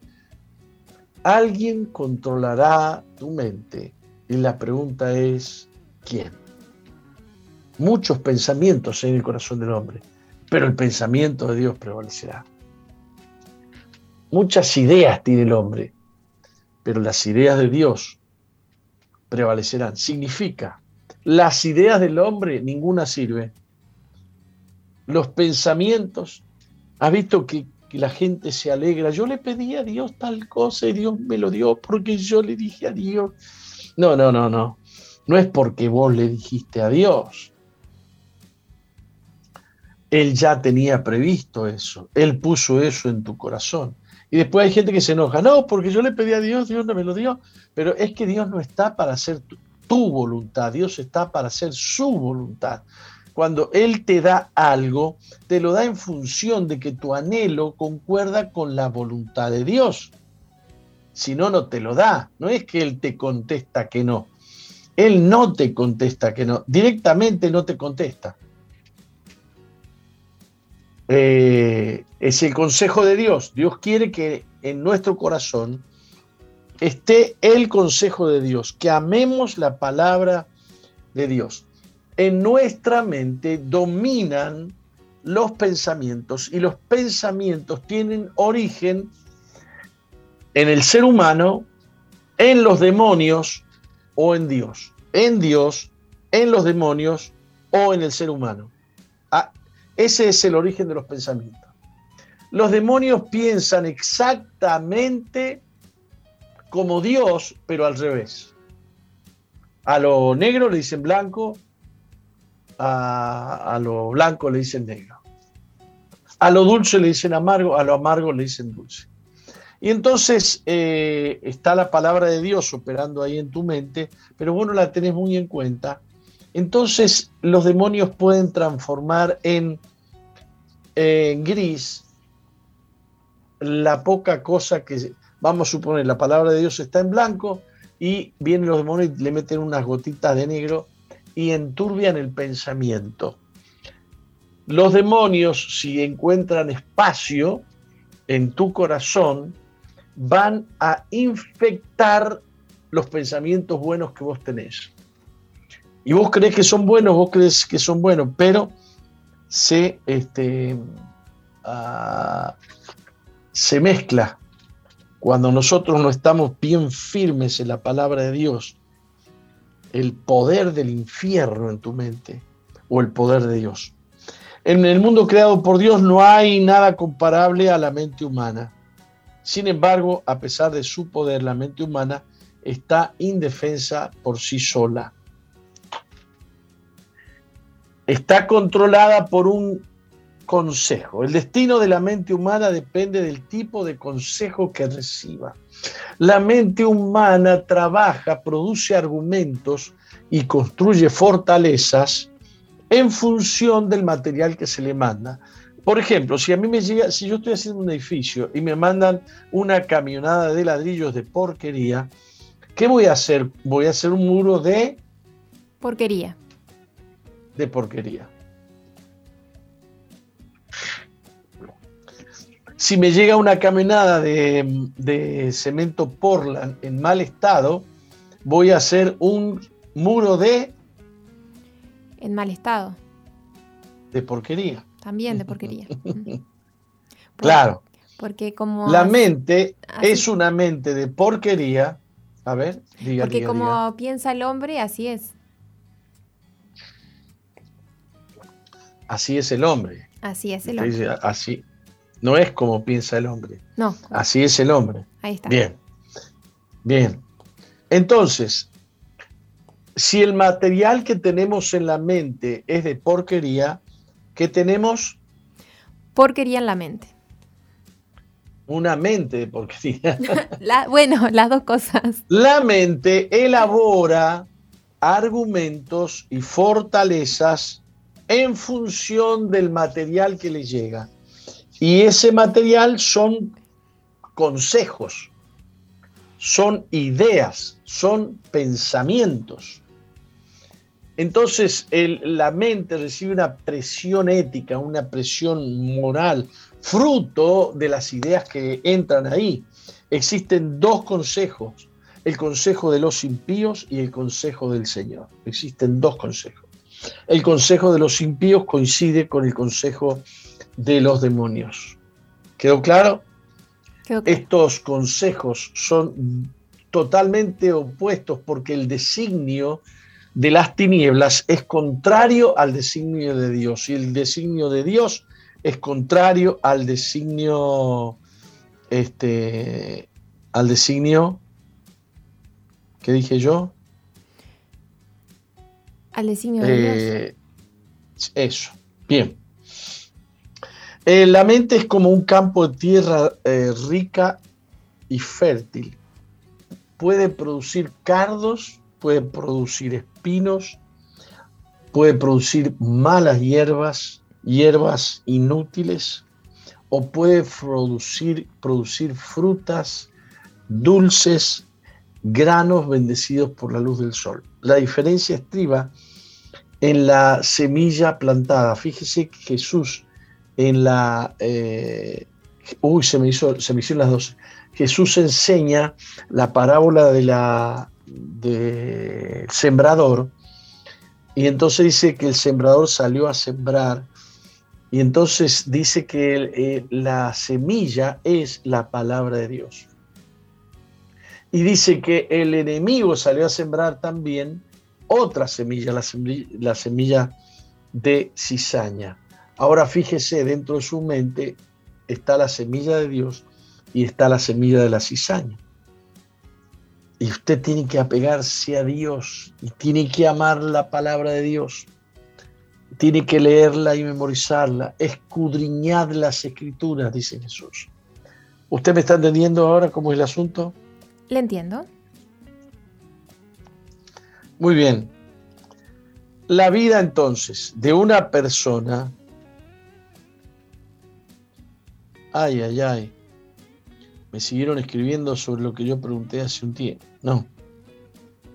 Alguien controlará tu mente y la pregunta es, ¿quién? Muchos pensamientos en el corazón del hombre, pero el pensamiento de Dios prevalecerá. Muchas ideas tiene el hombre, pero las ideas de Dios prevalecerán. Significa, las ideas del hombre ninguna sirve. Los pensamientos, has visto que que la gente se alegra. Yo le pedí a Dios tal cosa y Dios me lo dio porque yo le dije a Dios. No, no, no, no. No es porque vos le dijiste a Dios. Él ya tenía previsto eso. Él puso eso en tu corazón. Y después hay gente que se enoja. No, porque yo le pedí a Dios, Dios no me lo dio. Pero es que Dios no está para hacer tu, voluntad, Dios está para hacer su voluntad. Cuando Él te da algo, te lo da en función de que tu anhelo concuerda con la voluntad de Dios. Si no, no te lo da. No es que Él te contesta que no. Él no te contesta que no. Directamente no te contesta. Eh, es el consejo de Dios. Dios quiere que en nuestro corazón esté el consejo de Dios, que amemos la palabra de Dios. En nuestra mente dominan los pensamientos y los pensamientos tienen origen en el ser humano, en los demonios o en Dios. En Dios, en los demonios o en el ser humano. Ah, ese es el origen de los pensamientos. Los demonios piensan exactamente como Dios, pero al revés. A lo negro le dicen blanco, a, lo blanco le dicen negro. A lo dulce le dicen amargo, a lo amargo le dicen dulce. Y entonces eh, está la palabra de Dios operando ahí en tu mente, pero vos la tenés muy en cuenta. Entonces los demonios pueden transformar en gris la poca cosa que, vamos a suponer, la palabra de Dios está en blanco y vienen los demonios y le meten unas gotitas de negro y enturbian el pensamiento. Los demonios, si encuentran espacio en tu corazón, van a infectar los pensamientos buenos que vos tenés. Y vos crees que son buenos, vos crees que son buenos, pero se, este, uh, se mezcla cuando nosotros no estamos bien firmes en la palabra de Dios, el poder del infierno en tu mente o el poder de Dios. En el mundo creado por Dios no hay nada comparable a la mente humana. Sin embargo, a pesar de su poder, la mente humana está indefensa por sí sola. Está controlada por un consejo. El destino de la mente humana depende del tipo de consejo que reciba. La mente humana trabaja, produce argumentos y construye fortalezas en función del material que se le manda. Por ejemplo, si a mí me llega, si yo estoy haciendo un edificio y me mandan una camionada de ladrillos de porquería, ¿qué voy a hacer? Voy a hacer un muro de porquería. De porquería. Si me llega una caminada de, cemento Portland en mal estado, voy a hacer un muro de... En mal estado. De porquería. También de *laughs* porquería. *laughs* claro. Porque como... La mente es una mente de porquería. A ver, diga. Porque como piensa el hombre, así es. Así es el hombre. Así es el hombre. Así, no es como piensa el hombre. No. Así es el hombre. Ahí está. Bien. Bien. Entonces, si el material que tenemos en la mente es de porquería, ¿qué tenemos? Porquería en la mente. Una mente de porquería. *laughs* bueno, las dos cosas. La mente elabora argumentos y fortalezas en función del material que le llega. Y ese material son consejos, son ideas, son pensamientos. Entonces la mente recibe una presión ética, una presión moral, fruto de las ideas que entran ahí. Existen dos consejos, el consejo de los impíos y el consejo del Señor. Existen dos consejos. El consejo de los impíos coincide con el consejo de los demonios. ¿Quedó claro? Estos consejos son totalmente opuestos porque el designio de las tinieblas es contrario al designio de Dios y el designio de Dios es contrario al designio, este, al designio, ¿qué dije yo? Al designio de Dios. Eh, eso, bien. Eh, la mente es como un campo de tierra eh, rica y fértil. Puede producir cardos, puede producir espinos, puede producir malas hierbas, hierbas inútiles, o puede producir, producir frutas dulces, granos bendecidos por la luz del sol. La diferencia estriba en la semilla plantada. Fíjese que Jesús en la... Eh, uy, se me, hizo, se me hicieron las dos. Jesús enseña la parábola de la de sembrador y entonces dice que el sembrador salió a sembrar y entonces dice que eh, la semilla es la palabra de Dios. Y dice que el enemigo salió a sembrar también otra semilla, la semilla, la semilla de cizaña. Ahora fíjese, dentro de su mente está la semilla de Dios y está la semilla de la cizaña. Y usted tiene que apegarse a Dios y tiene que amar la palabra de Dios. Tiene que leerla y memorizarla. Escudriñad las escrituras, dice Jesús. ¿Usted me está entendiendo ahora cómo es el asunto? Le entiendo. Muy bien. La vida entonces de una persona Ay, ay, ay. Me siguieron escribiendo sobre lo que yo pregunté hace un tiempo. No.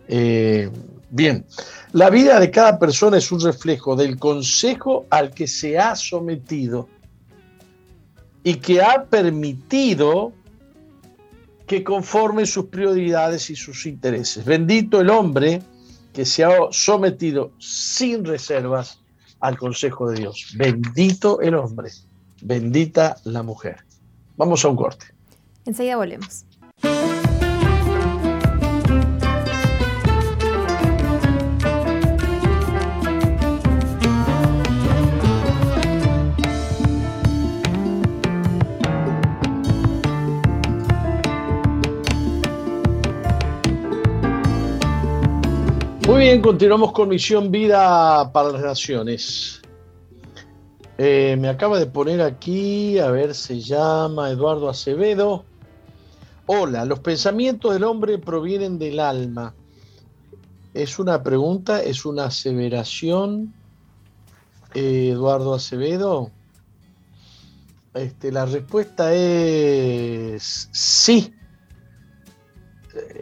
Eh, bien, la vida de cada persona es un reflejo del consejo al que se ha sometido y que ha permitido que conforme sus prioridades y sus intereses. Bendito el hombre que se ha sometido sin reservas al consejo de Dios. Bendito el hombre. Bendita la mujer. Vamos a un corte. Enseguida volvemos. Muy bien, continuamos con Misión Vida para las Naciones. Eh, me acaba de poner aquí, a ver, se llama Eduardo Acevedo. Hola, los pensamientos del hombre provienen del alma. ¿Es una pregunta? ¿Es una aseveración? Eh, Eduardo Acevedo. Este, la respuesta es sí.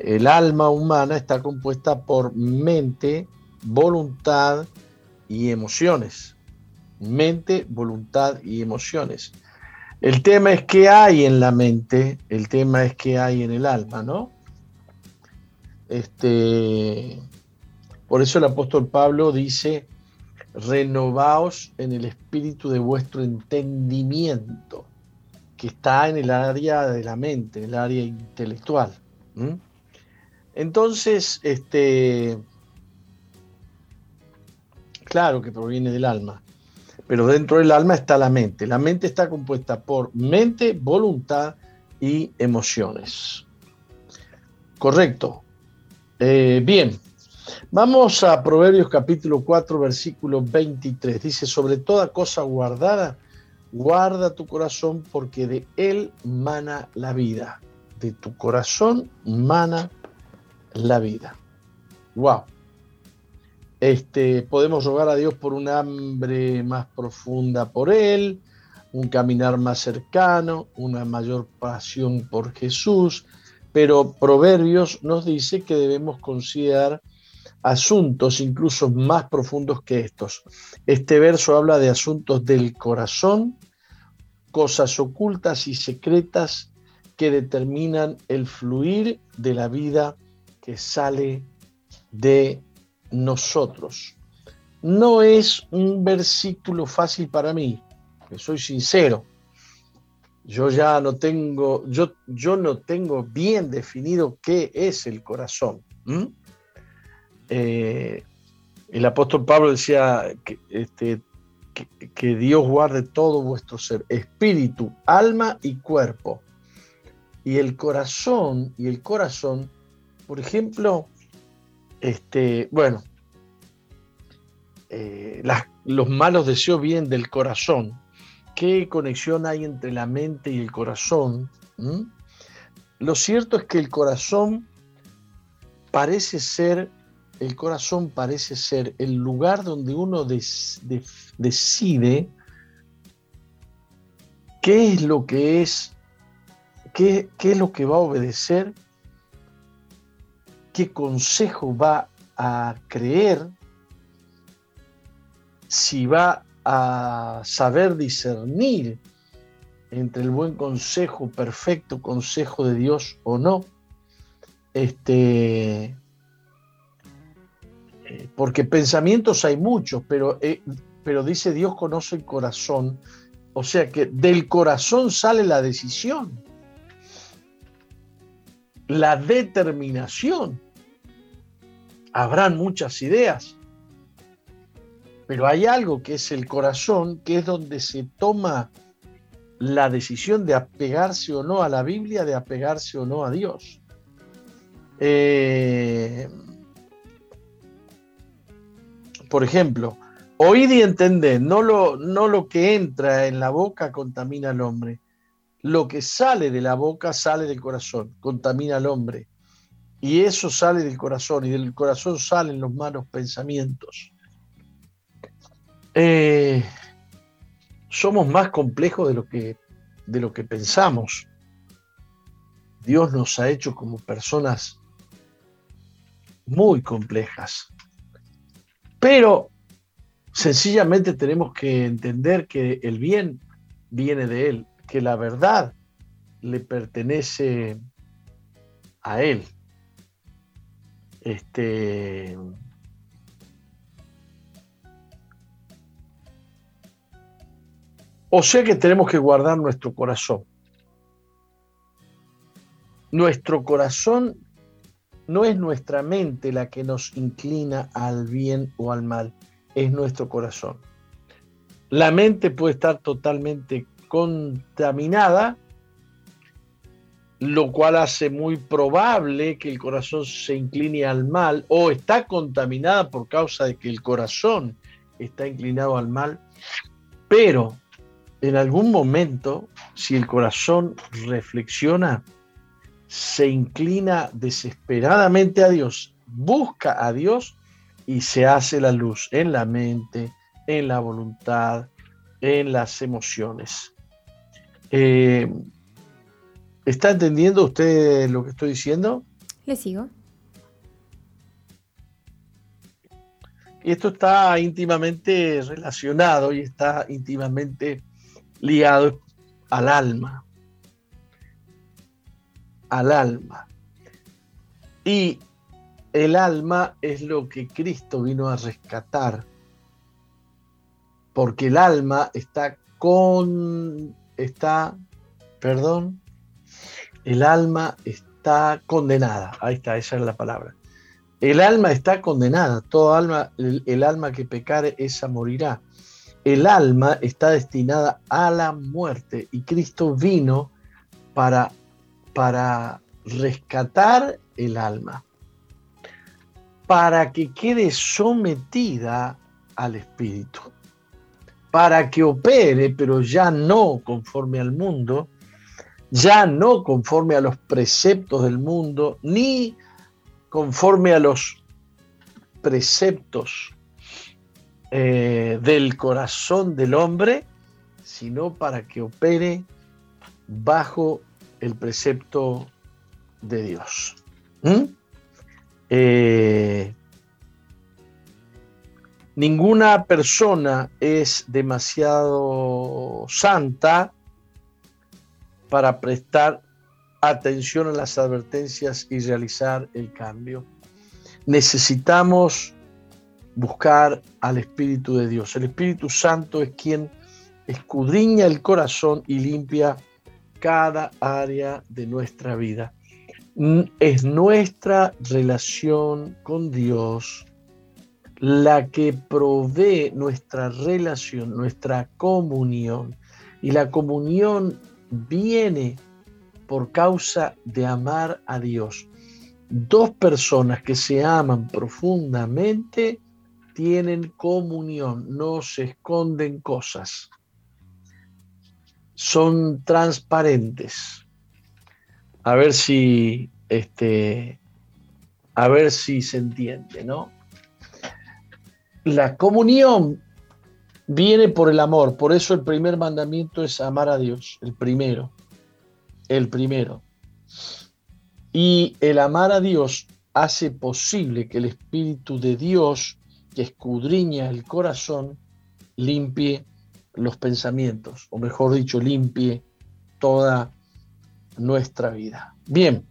El alma humana está compuesta por mente, voluntad y emociones mente, voluntad y emociones. El tema es qué hay en la mente, el tema es qué hay en el alma, ¿no? Este, por eso el apóstol Pablo dice, renovaos en el espíritu de vuestro entendimiento, que está en el área de la mente, en el área intelectual. Entonces, este, claro que proviene del alma pero dentro del alma está la mente. La mente está compuesta por mente, voluntad y emociones. Correcto. Eh, bien, vamos a Proverbios capítulo 4, versículo 23. Dice, sobre toda cosa guardada, guarda tu corazón porque de él mana la vida. De tu corazón mana la vida. Wow. Este, podemos rogar a Dios por un hambre más profunda por Él, un caminar más cercano, una mayor pasión por Jesús, pero Proverbios nos dice que debemos considerar asuntos incluso más profundos que estos. Este verso habla de asuntos del corazón, cosas ocultas y secretas que determinan el fluir de la vida que sale de nosotros. No es un versículo fácil para mí, que soy sincero. Yo ya no tengo, yo, yo no tengo bien definido qué es el corazón. Eh, el apóstol Pablo decía que este, que, Dios guarde todo vuestro ser, espíritu, alma y cuerpo. Y el corazón, y el corazón, por ejemplo, este, bueno, eh, los malos deseos vienen del corazón. ¿Qué conexión hay entre la mente y el corazón? ¿Mm? Lo cierto es que el corazón parece ser, el corazón parece ser el lugar donde uno decide qué es lo que es, qué, qué es lo que va a obedecer, qué consejo va a creer, si va a saber discernir entre el buen consejo, perfecto consejo de Dios o no. Este, eh, porque pensamientos hay muchos, pero, eh, pero dice Dios conoce el corazón, o sea que del corazón sale la decisión, la determinación. Habrán muchas ideas, pero hay algo que es el corazón, que es donde se toma la decisión de apegarse o no a la Biblia, de apegarse o no a Dios. Eh, por ejemplo, oíd y entended, no lo, no lo que entra en la boca contamina al hombre, lo que sale de la boca sale del corazón, contamina al hombre. Y eso sale del corazón, y del corazón salen los malos pensamientos. Eh, somos más complejos de lo que, de lo que pensamos. Dios nos ha hecho como personas muy complejas. Pero sencillamente tenemos que entender que el bien viene de Él, que la verdad le pertenece a Él. Este, O sea que tenemos que guardar nuestro corazón. Nuestro corazón no es nuestra mente la que nos inclina al bien o al mal, es nuestro corazón. La mente puede estar totalmente contaminada, lo cual hace muy probable que el corazón se incline al mal o está contaminada por causa de que el corazón está inclinado al mal, pero en algún momento, si el corazón reflexiona, se inclina desesperadamente a Dios, busca a Dios y se hace la luz en la mente, en la voluntad, en las emociones. Eh, ¿Está entendiendo usted lo que estoy diciendo? Le sigo. Y esto está íntimamente relacionado y está íntimamente ligado al alma. Al alma. Y el alma es lo que Cristo vino a rescatar. Porque el alma está con. está. Perdón. El alma está condenada. Ahí está, esa es la palabra. El alma está condenada. Todo alma, el, el alma que pecare, esa morirá el alma está destinada a la muerte y Cristo vino para, para rescatar el alma, para que quede sometida al Espíritu, para que opere, pero ya no conforme al mundo, ya no conforme a los preceptos del mundo, ni conforme a los preceptos eh, del corazón del hombre, sino para que opere bajo el precepto de Dios. ¿Mm? Eh, ninguna persona es demasiado santa para prestar atención a las advertencias y realizar el cambio. Necesitamos buscar al Espíritu de Dios. El Espíritu Santo es quien escudriña el corazón y limpia cada área de nuestra vida. Es nuestra relación con Dios la que provee nuestra relación, nuestra comunión. Y la comunión viene por causa de amar a Dios. Dos personas que se aman profundamente tienen comunión, no se esconden cosas, son transparentes. A ver si, este, a ver si se entiende, ¿no? La comunión viene por el amor, por eso el primer mandamiento es amar a Dios, el primero, el primero. Y el amar a Dios hace posible que el Espíritu de Dios, que escudriña el corazón, limpie los pensamientos, o mejor dicho, limpie toda nuestra vida. Bien,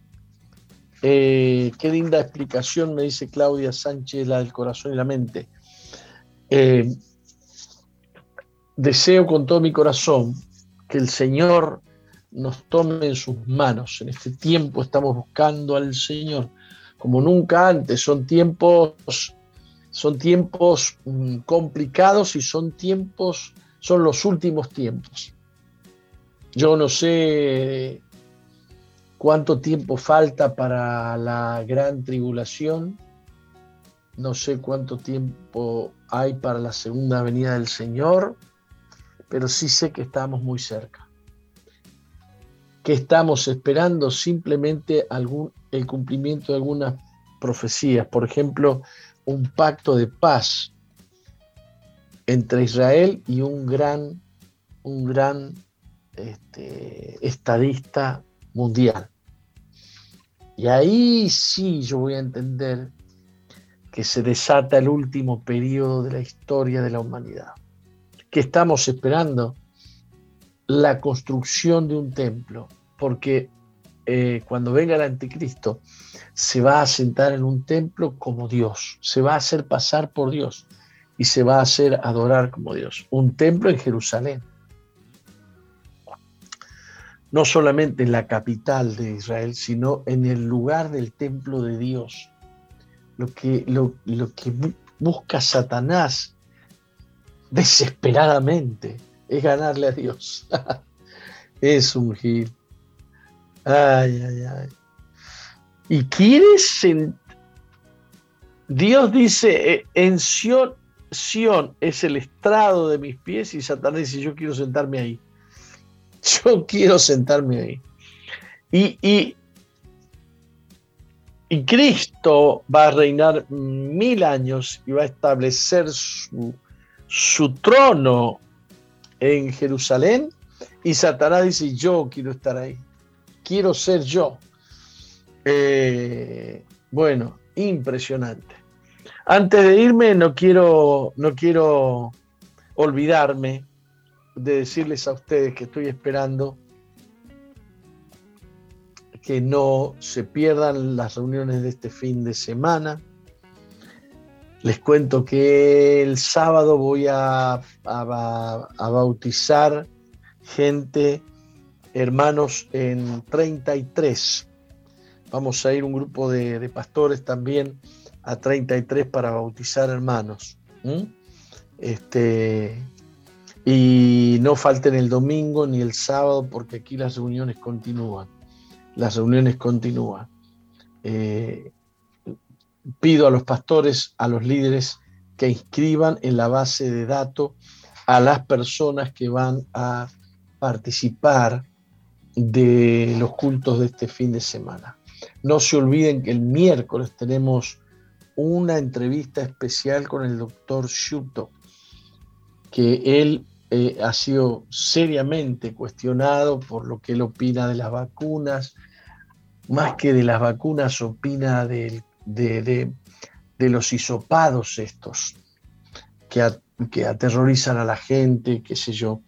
eh, qué linda explicación me dice Claudia Sánchez, la del corazón y la mente. Eh, deseo con todo mi corazón que el Señor nos tome en sus manos. En este tiempo estamos buscando al Señor como nunca antes. Son tiempos, son tiempos mm, complicados y son tiempos, son los últimos tiempos. Yo no sé cuánto tiempo falta para la gran tribulación. No sé cuánto tiempo hay para la segunda venida del Señor, pero sí sé que estamos muy cerca que estamos esperando simplemente el cumplimiento de algunas profecías, por ejemplo, un pacto de paz entre Israel y un gran, un gran este, estadista mundial. Y ahí sí yo voy a entender que se desata el último periodo de la historia de la humanidad. Estamos esperando? La construcción de un templo porque eh, cuando venga el anticristo se va a sentar en un templo como Dios, se va a hacer pasar por Dios y se va a hacer adorar como Dios. Un templo en Jerusalén. No solamente en la capital de Israel, sino en el lugar del templo de Dios. Lo que, lo que busca Satanás desesperadamente es ganarle a Dios. *laughs* es un gil. Ay, ay, ay. Y quieres Dios dice, eh, en Sion es el estrado de mis pies y Satanás dice, yo quiero sentarme ahí. *laughs* Yo quiero sentarme ahí. Y, y, y Cristo va a reinar mil años y va a establecer su, su trono en Jerusalén y Satanás dice, yo quiero estar ahí quiero ser yo. Eh, bueno, impresionante. Antes de irme, no quiero, no quiero olvidarme de decirles a ustedes que estoy esperando que no se pierdan las reuniones de este fin de semana. Les cuento que el sábado voy a, bautizar gente hermanos en 33. Vamos a ir un grupo de, pastores también a 33 para bautizar hermanos. Este, y no falten el domingo ni el sábado porque aquí las reuniones continúan. Las reuniones continúan. Eh, pido a los pastores, a los líderes, que inscriban en la base de datos a las personas que van a participar de los cultos de este fin de semana. No se olviden que el miércoles tenemos una entrevista especial con el doctor Shuto, que él eh, ha sido seriamente cuestionado por lo que él opina de las vacunas, más que de las vacunas, opina de, de, los hisopados estos, que, que, aterrorizan a la gente, qué sé yo.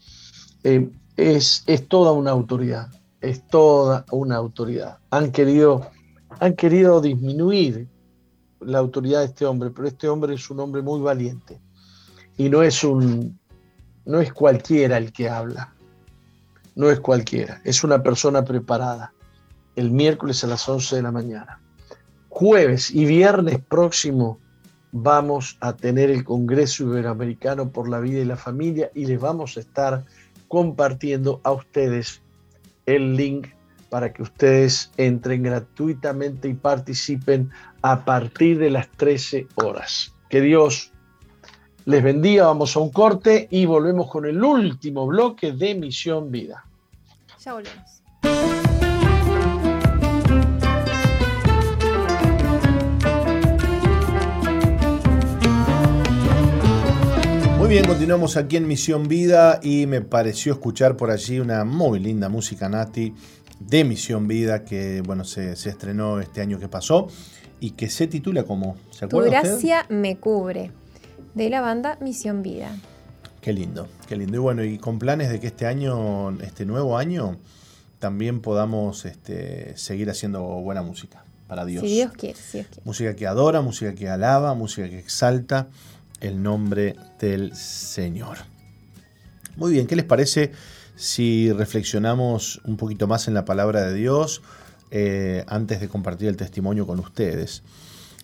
Eh, es, es toda una autoridad es toda una autoridad. Han querido, han querido disminuir la autoridad de este hombre, pero este hombre es un hombre muy valiente y no es un no es cualquiera el que habla. No es cualquiera, es una persona preparada. El miércoles a las 11 de la mañana. Jueves y viernes próximo vamos a tener el Congreso Iberoamericano por la Vida y la Familia y les vamos a estar compartiendo a ustedes el link para que ustedes entren gratuitamente y participen a partir de las 13 horas. Que Dios les bendiga, vamos a un corte y volvemos con el último bloque de Misión Vida. Ya volvemos. Muy bien, continuamos aquí en Misión Vida y me pareció escuchar por allí una muy linda música Nati de Misión Vida que bueno se, estrenó este año que pasó y que se titula como ¿se Tu gracia me cubre de la banda Misión Vida. Qué lindo, qué lindo. Y bueno, y con planes de que este año, este nuevo año, también podamos este, seguir haciendo buena música para Dios. Si Dios quiere, si Dios quiere. Música que adora, música que alaba, música que exalta el nombre del Señor. Muy bien, ¿qué les parece si reflexionamos un poquito más en la palabra de Dios eh, antes de compartir el testimonio con ustedes?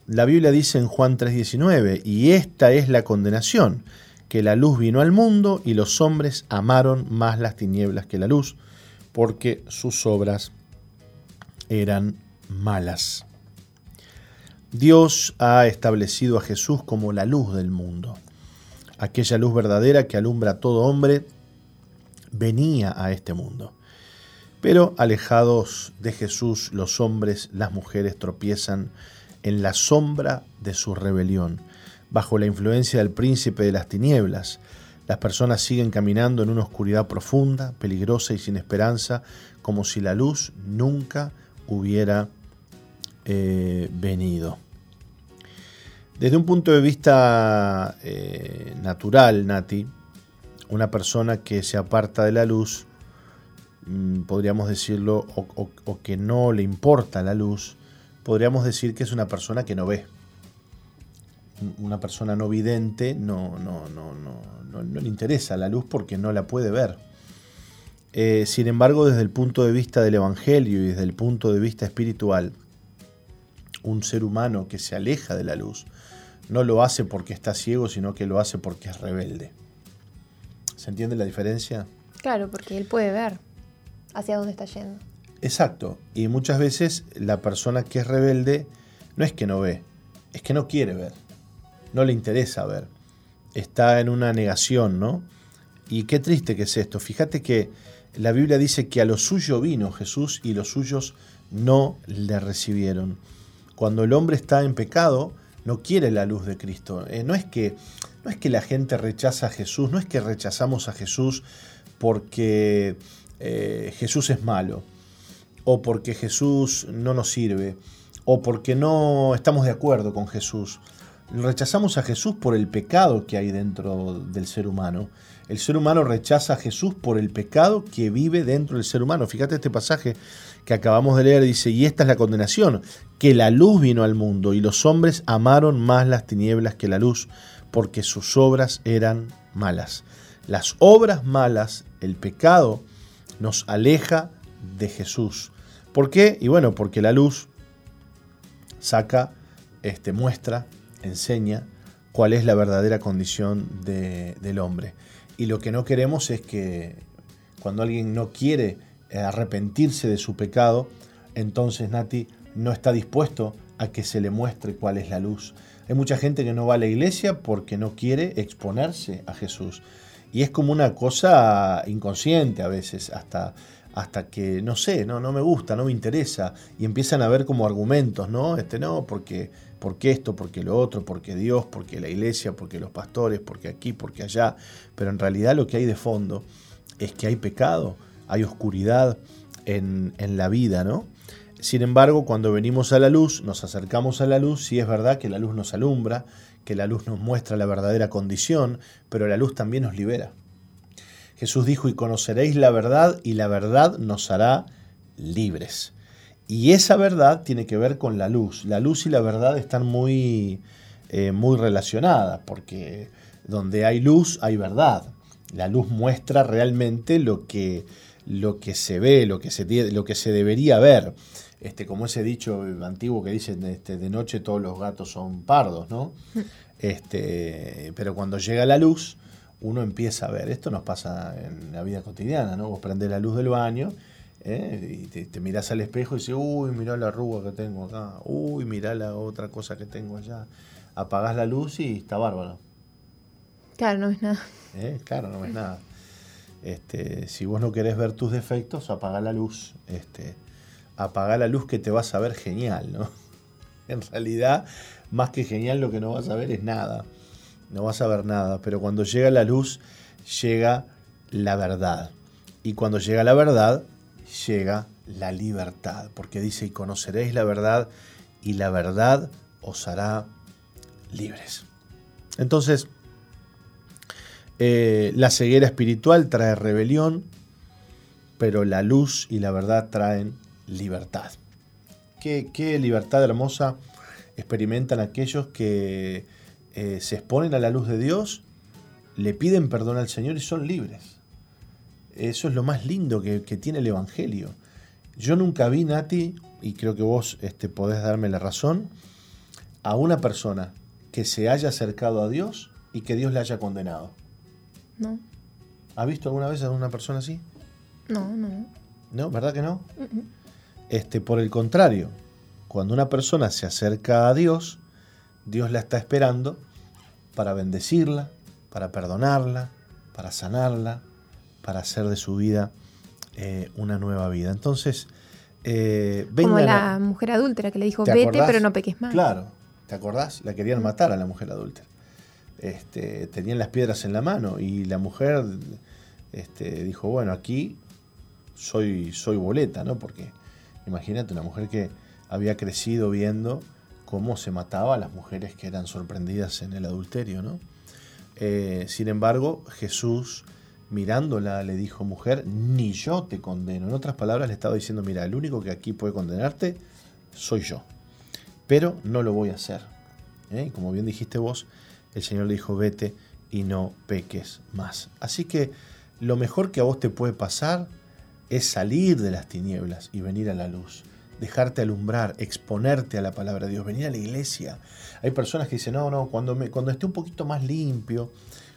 La Biblia dice en Juan 3:19, y esta es la condenación, que la luz vino al mundo y los hombres amaron más las tinieblas que la luz, porque sus obras eran malas. Dios ha establecido a Jesús como la luz del mundo. Aquella luz verdadera que alumbra a todo hombre venía a este mundo. Pero alejados de Jesús, los hombres, las mujeres tropiezan en la sombra de su rebelión, bajo la influencia del príncipe de las tinieblas. Las personas siguen caminando en una oscuridad profunda, peligrosa y sin esperanza, como si la luz nunca hubiera eh, venido. Desde un punto de vista eh, natural, Nati, una persona que se aparta de la luz, mm, podríamos decirlo, o, que no le importa la luz, podríamos decir que es una persona que no ve. Una persona no vidente no, no, no, no, no le interesa la luz porque no la puede ver. Eh, sin embargo, desde el punto de vista del Evangelio y desde el punto de vista espiritual, un ser humano que se aleja de la luz no lo hace porque está ciego, sino que lo hace porque es rebelde. ¿Se entiende la diferencia? Claro, porque él puede ver hacia dónde está yendo. Exacto. Y muchas veces la persona que es rebelde no es que no ve, es que no quiere ver. No le interesa ver. Está en una negación, ¿no? Y qué triste que es esto. Fíjate que la Biblia dice que a lo suyo vino Jesús y los suyos no le recibieron. Cuando el hombre está en pecado, no quiere la luz de Cristo. Eh, no, es que, no es que la gente rechaza a Jesús, no es que rechazamos a Jesús porque eh, Jesús es malo, o porque Jesús no nos sirve, o porque no estamos de acuerdo con Jesús. Rechazamos a Jesús por el pecado que hay dentro del ser humano. El ser humano rechaza a Jesús por el pecado que vive dentro del ser humano. Fíjate este pasaje que acabamos de leer, dice, y esta es la condenación, que la luz vino al mundo y los hombres amaron más las tinieblas que la luz, porque sus obras eran malas. Las obras malas, el pecado, nos aleja de Jesús. ¿Por qué? Y bueno, porque la luz saca, este, muestra, enseña cuál es la verdadera condición del hombre. Y lo que no queremos es que cuando alguien no quiere arrepentirse de su pecado, entonces Nati no está dispuesto a que se le muestre cuál es la luz. Hay mucha gente que no va a la iglesia porque no quiere exponerse a Jesús. Y es como una cosa inconsciente a veces, hasta, hasta que, no sé, no, no me gusta, no me interesa. Y empiezan a ver como argumentos, ¿no? Este no, porque, porque esto, porque lo otro, porque Dios, porque la iglesia, porque los pastores, porque aquí, porque allá. Pero en realidad lo que hay de fondo es que hay pecado hay oscuridad en, la vida, ¿no? Sin embargo, cuando venimos a la luz, nos acercamos a la luz, sí es verdad que la luz nos alumbra, que la luz nos muestra la verdadera condición, pero la luz también nos libera. Jesús dijo, y conoceréis la verdad, y la verdad nos hará libres. Y esa verdad tiene que ver con la luz. La luz y la verdad están muy, eh, muy relacionadas, porque donde hay luz hay verdad. La luz muestra realmente lo que lo que se ve, lo que se, lo que se debería ver. Este, como ese dicho antiguo que dice este, de noche todos los gatos son pardos, ¿no? *laughs* Este, pero cuando llega la luz, uno empieza a ver, esto nos pasa en la vida cotidiana, ¿no? Vos prendés la luz del baño ¿eh? y te, te, mirás al espejo y dices, uy, mirá la arruga que tengo acá, uy, mirá la otra cosa que tengo allá. Apagás la luz y está bárbaro. Claro, no ves nada. ¿Eh? Claro, no ves nada. Este, si vos no querés ver tus defectos, apagá la luz. Este, apagá la luz que te vas a ver genial, ¿no? *laughs* En realidad, más que genial, lo que no vas a ver es nada. No vas a ver nada. Pero cuando llega la luz, llega la verdad. Y cuando llega la verdad, llega la libertad. Porque dice, y conoceréis la verdad, y la verdad os hará libres. Entonces, eh, la ceguera espiritual trae rebelión, pero la luz y la verdad traen libertad. ¿Qué, qué libertad hermosa experimentan aquellos que eh, se exponen a la luz de Dios, le piden perdón al Señor y son libres? Eso es lo más lindo que, que tiene el Evangelio. Yo nunca vi, Nati, y creo que vos este, podés darme la razón, a una persona que se haya acercado a Dios y que Dios le haya condenado. No. ¿Ha visto alguna vez a una persona así? No, no. ¿No? ¿Verdad que no? Este, por el contrario, cuando una persona se acerca a Dios, Dios la está esperando para bendecirla, para perdonarla, para sanarla, para hacer de su vida eh, una nueva vida. Entonces, eh, Como la mujer adúltera que le dijo, vete, acordás? pero no peques más. Claro, ¿te acordás? La querían matar a la mujer adúltera. Este, tenían las piedras en la mano y la mujer este, dijo, bueno, aquí soy, soy boleta, ¿no? Porque imagínate una mujer que había crecido viendo cómo se mataba a las mujeres que eran sorprendidas en el adulterio, ¿no? Eh, sin embargo, Jesús mirándola le dijo, mujer, ni yo te condeno. En otras palabras le estaba diciendo, mira, el único que aquí puede condenarte soy yo. Pero no lo voy a hacer. ¿eh? Como bien dijiste vos, el Señor le dijo, vete y no peques más. Así que lo mejor que a vos te puede pasar es salir de las tinieblas y venir a la luz. Dejarte alumbrar, exponerte a la palabra de Dios, venir a la iglesia. Hay personas que dicen, no, no, cuando, me, cuando esté un poquito más limpio,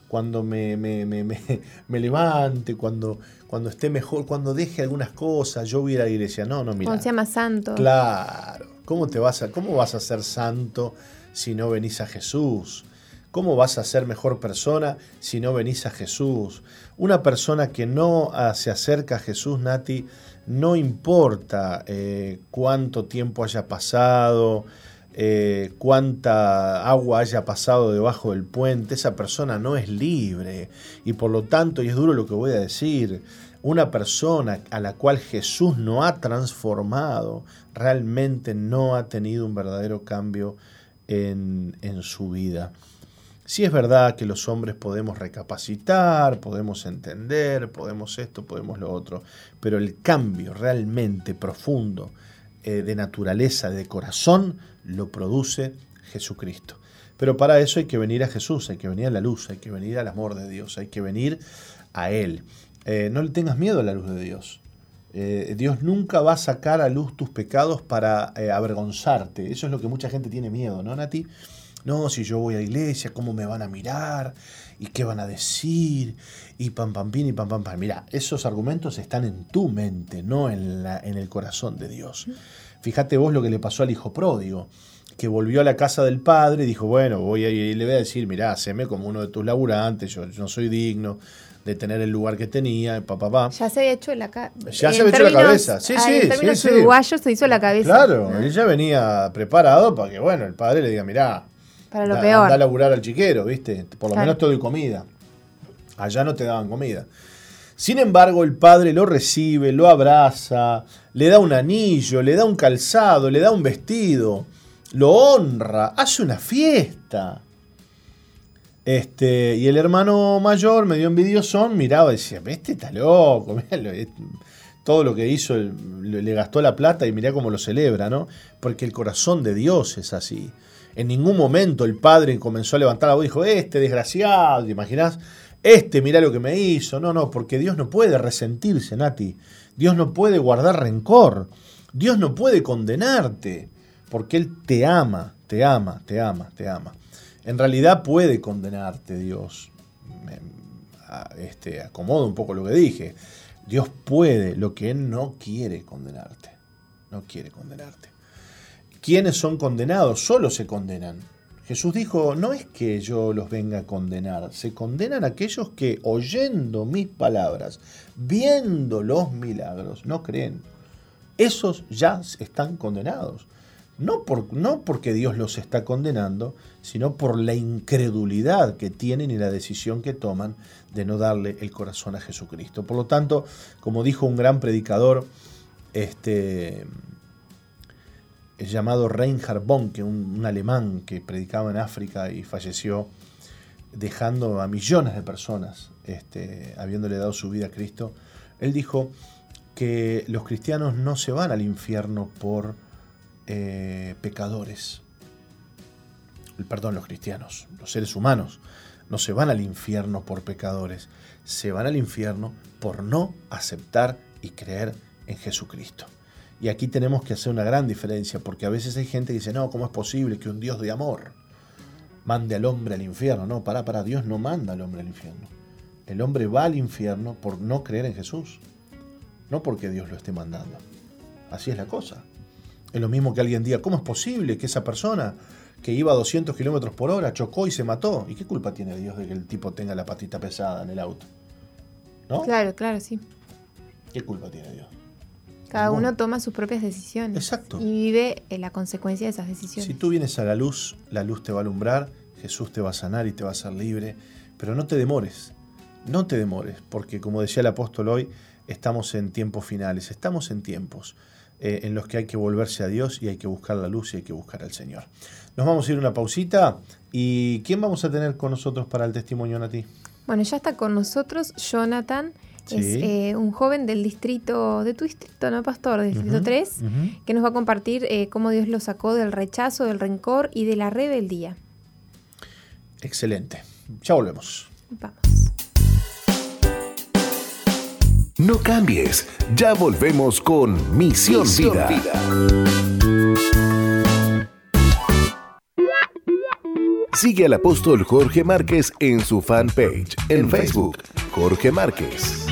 cuando me, me, me, me, *laughs* levante, cuando, cuando esté mejor, cuando deje algunas cosas, yo voy a ir a la iglesia. No, no, mira. Cuando sea más santo. Claro. ¿Cómo, te vas a, ¿Cómo vas a ser santo si no venís a Jesús? ¿Cómo vas a ser mejor persona si no venís a Jesús? Una persona que no se acerca a Jesús, Nati, no importa eh, cuánto tiempo haya pasado, eh, cuánta agua haya pasado debajo del puente, esa persona no es libre. Y por lo tanto, y es duro lo que voy a decir, una persona a la cual Jesús no ha transformado, realmente no ha tenido un verdadero cambio en su vida. Si es verdad que los hombres podemos recapacitar, podemos entender, podemos esto, podemos lo otro, pero el cambio realmente profundo eh, de naturaleza, de corazón, lo produce Jesucristo. Pero para eso hay que venir a Jesús, hay que venir a la luz, hay que venir al amor de Dios, hay que venir a Él. Eh, no le tengas miedo a la luz de Dios. Eh, Dios nunca va a sacar a luz tus pecados para avergonzarte. Eso es lo que mucha gente tiene miedo, ¿no, Nati? No, si yo voy a la iglesia, ¿cómo me van a mirar? ¿Y qué van a decir? Y pam, pam, pin, y pam, pam, pam. Mira, esos argumentos están en tu mente, no en, la, en el corazón de Dios. Fíjate vos lo que le pasó al hijo pródigo, que volvió a la casa del padre y dijo, bueno, voy a ir y le voy a decir, mirá, haceme como uno de tus laburantes, yo, yo no soy digno de tener el lugar que tenía, papá, papá. Ya se había hecho la cabeza. Ya se había hecho la cabeza, sí, sí. En términos sí, sí. se hizo la cabeza. Claro, él ya venía preparado para que, bueno, el padre le diga, mirá, Para lo da, peor. anda a laburar al chiquero, ¿viste? Por lo Claro. menos te doy comida. Allá no te daban comida. Sin embargo, el padre lo recibe, lo abraza, le da un anillo, le da un calzado, le da un vestido, lo honra, hace una fiesta. Este, y el hermano mayor, medio envidiosón, miraba y decía, este está loco, *laughs* mirá todo lo que hizo, le gastó la plata y mirá cómo lo celebra, ¿no? Porque el corazón de Dios es así. En ningún momento el padre comenzó a levantar la voz y dijo, este desgraciado, ¿te imaginás? Este, mirá lo que me hizo. No, no, porque Dios no puede resentirse, Nati. Dios no puede guardar rencor. Dios no puede condenarte, porque Él te ama, te ama, te ama, te ama. En realidad puede condenarte Dios. Me, este, acomodo un poco lo que dije. Dios puede, lo que Él no quiere condenarte. No quiere condenarte. ¿Quiénes son condenados? Solo se condenan. Jesús dijo, no es que yo los venga a condenar, se condenan aquellos que oyendo mis palabras, viendo los milagros, no creen. Esos ya están condenados. No, por, no porque Dios los está condenando, sino por la incredulidad que tienen y la decisión que toman de no darle el corazón a Jesucristo. Por lo tanto, como dijo un gran predicador, este, llamado Reinhard Bonke, un, un alemán que predicaba en África y falleció dejando a millones de personas, este, habiéndole dado su vida a Cristo, él dijo que los cristianos no se van al infierno por eh, pecadores. Perdón, los cristianos, los seres humanos, no se van al infierno por pecadores, se van al infierno por no aceptar y creer en Jesucristo. Y aquí tenemos que hacer una gran diferencia, porque a veces hay gente que dice, no, ¿cómo es posible que un Dios de amor mande al hombre al infierno? No, para, para, Dios no manda al hombre al infierno. El hombre va al infierno por no creer en Jesús, no porque Dios lo esté mandando. Así es la cosa. Es lo mismo que alguien diga, ¿cómo es posible que esa persona que iba a 200 kilómetros por hora chocó y se mató? ¿Y qué culpa tiene Dios de que el tipo tenga la patita pesada en el auto? ¿No? Claro, claro, sí. ¿Qué culpa tiene Dios? Cada uno toma sus propias decisiones. Exacto. Y vive en la consecuencia de esas decisiones. Si tú vienes a la luz, la luz te va a alumbrar, Jesús te va a sanar y te va a hacer libre. Pero no te demores, no te demores, porque como decía el apóstol hoy, estamos en tiempos finales, estamos en tiempos eh, en los que hay que volverse a Dios y hay que buscar la luz y hay que buscar al Señor. Nos vamos a ir a una pausita y ¿quién vamos a tener con nosotros para el testimonio, Nati? Bueno, ya está con nosotros Jonathan. Es eh, un joven del distrito, de tu distrito, ¿no, Pastor? Del distrito 3, que nos va a compartir eh, cómo Dios lo sacó del rechazo, del rencor y de la rebeldía. Excelente. Ya volvemos. Vamos. No cambies, ya volvemos con Misión, Vida. Sigue al apóstol Jorge Márquez en su fanpage en Facebook, Jorge Márquez.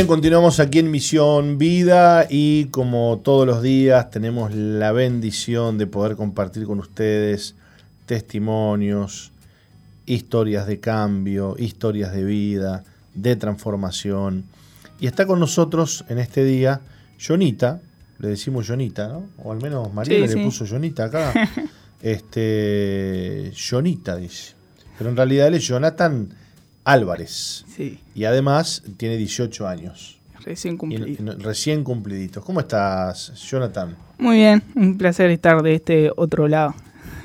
Bien, continuamos aquí en Misión Vida y como todos los días tenemos la bendición de poder compartir con ustedes testimonios, historias de cambio, historias de vida, de transformación. Y está con nosotros en este día Jonita, le decimos Jonita, ¿no? O al menos María le puso Jonita acá. *laughs* Este, Jonita dice. Pero en realidad él es Jonathan Álvarez. Sí. Y además tiene 18 años. Recién cumplido. Recién cumpliditos. ¿Cómo estás, Jonathan? Muy bien, un placer estar de este otro lado.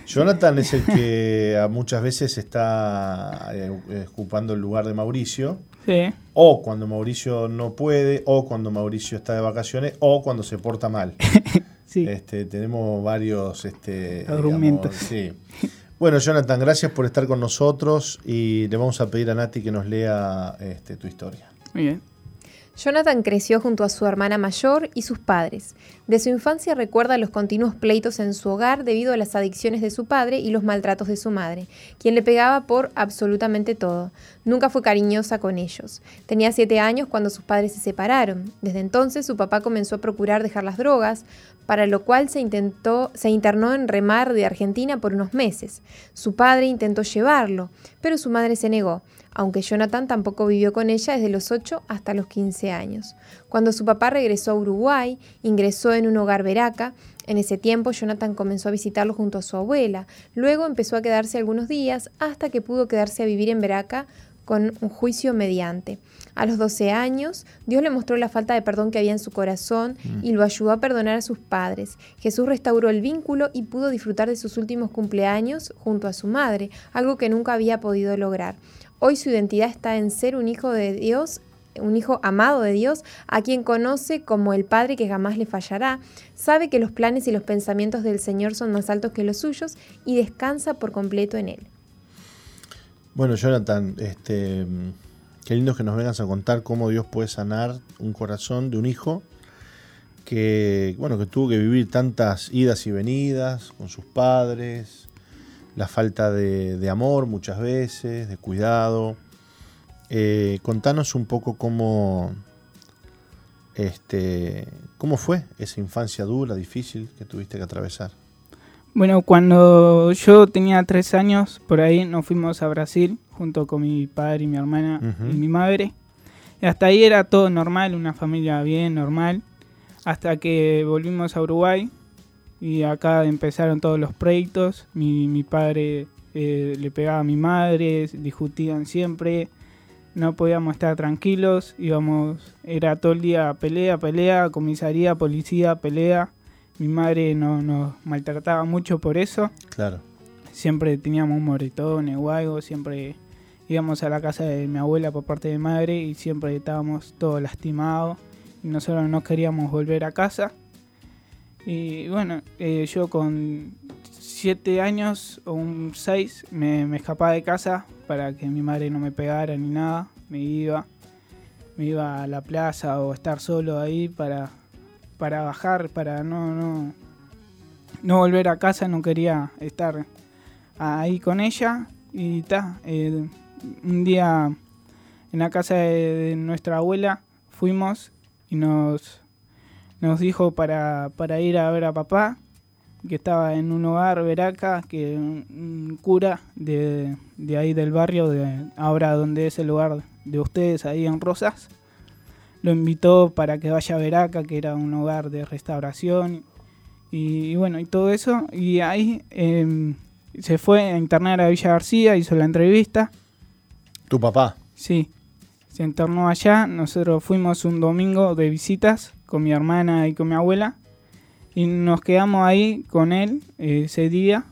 Jonathan es el que muchas veces está eh, ocupando el lugar de Mauricio. Sí. O cuando Mauricio no puede, o cuando Mauricio está de vacaciones, o cuando se porta mal. *laughs* sí. Este, tenemos varios este, argumentos. sí. Bueno, Jonathan, gracias por estar con nosotros y le vamos a pedir a Nati que nos lea este, tu historia. Muy bien. Jonathan creció junto a su hermana mayor y sus padres. De su infancia recuerda los continuos pleitos en su hogar debido a las adicciones de su padre y los maltratos de su madre, quien le pegaba por absolutamente todo. Nunca fue cariñosa con ellos. Tenía siete años cuando sus padres se separaron. Desde entonces su papá comenzó a procurar dejar las drogas, para lo cual se, intentó, se internó en Remar de Argentina por unos meses. Su padre intentó llevarlo, pero su madre se negó aunque Jonathan tampoco vivió con ella desde los 8 hasta los 15 años. Cuando su papá regresó a Uruguay, ingresó en un hogar veraca. En ese tiempo Jonathan comenzó a visitarlo junto a su abuela. Luego empezó a quedarse algunos días hasta que pudo quedarse a vivir en Veraca con un juicio mediante. A los 12 años, Dios le mostró la falta de perdón que había en su corazón y lo ayudó a perdonar a sus padres. Jesús restauró el vínculo y pudo disfrutar de sus últimos cumpleaños junto a su madre, algo que nunca había podido lograr. Hoy su identidad está en ser un hijo de Dios, un hijo amado de Dios, a quien conoce como el Padre que jamás le fallará, sabe que los planes y los pensamientos del Señor son más altos que los suyos y descansa por completo en Él. Bueno, Jonathan, este, qué lindo que nos vengas a contar cómo Dios puede sanar un corazón de un hijo que, bueno, que tuvo que vivir tantas idas y venidas con sus padres, la falta de, amor muchas veces, de cuidado. Eh, contanos un poco cómo, este, cómo fue esa infancia dura, difícil que tuviste que atravesar. Bueno, cuando yo tenía tres años, por ahí nos fuimos a Brasil junto con mi padre y mi hermana y mi madre. Y hasta ahí era todo normal, una familia bien, normal. Hasta que volvimos a Uruguay y acá empezaron todos los proyectos. Mi, mi padre eh, le pegaba a mi madre, discutían siempre, no podíamos estar tranquilos, íbamos, era todo el día pelea, pelea, comisaría, policía, pelea. Mi madre no, nos maltrataba mucho por eso. Claro. Siempre teníamos moretón o algo, siempre íbamos a la casa de mi abuela por parte de madre y siempre estábamos todos lastimados y nosotros no queríamos volver a casa. Y bueno, eh, yo con siete años o un seis me, me, escapaba de casa para que mi madre no me pegara ni nada. Me iba, me iba a la plaza o estar solo ahí para, para bajar, para no, no, no volver a casa. No quería estar ahí con ella. Y ta, eh, un día en la casa de nuestra abuela fuimos y nos nos dijo para, para ir a ver a papá, que estaba en un hogar veraca, que un, cura de, de, ahí del barrio, de ahora donde es el lugar de ustedes, ahí en Rosas, lo invitó para que vaya a Veraca, que era un hogar de restauración, y, bueno, y todo eso, y ahí em, se fue a internar a Villa García, hizo la entrevista. ¿Tu papá? Sí, se internó allá, nosotros fuimos un domingo de visitas con mi hermana y con mi abuela. Y nos quedamos ahí con él eh, ese día.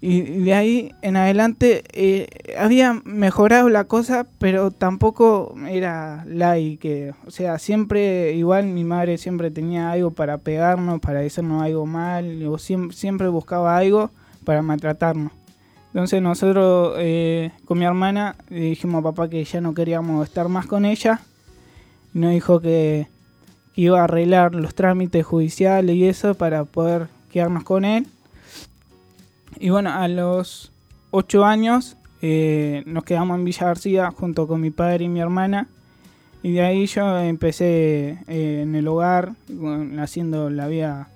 Y de ahí en adelante eh, había mejorado la cosa, pero tampoco era like. O sea, siempre, igual mi madre siempre tenía algo para pegarnos, para decirnos algo mal, o siempre, siempre buscaba algo para maltratarnos. Entonces nosotros eh, con mi hermana dijimos a papá que ya no queríamos estar más con ella nos dijo que iba a arreglar los trámites judiciales y eso para poder quedarnos con él. Y bueno, a los 8 años eh, nos quedamos en Villa García junto con mi padre y mi hermana. Y de ahí yo empecé eh, en el hogar, haciendo la vida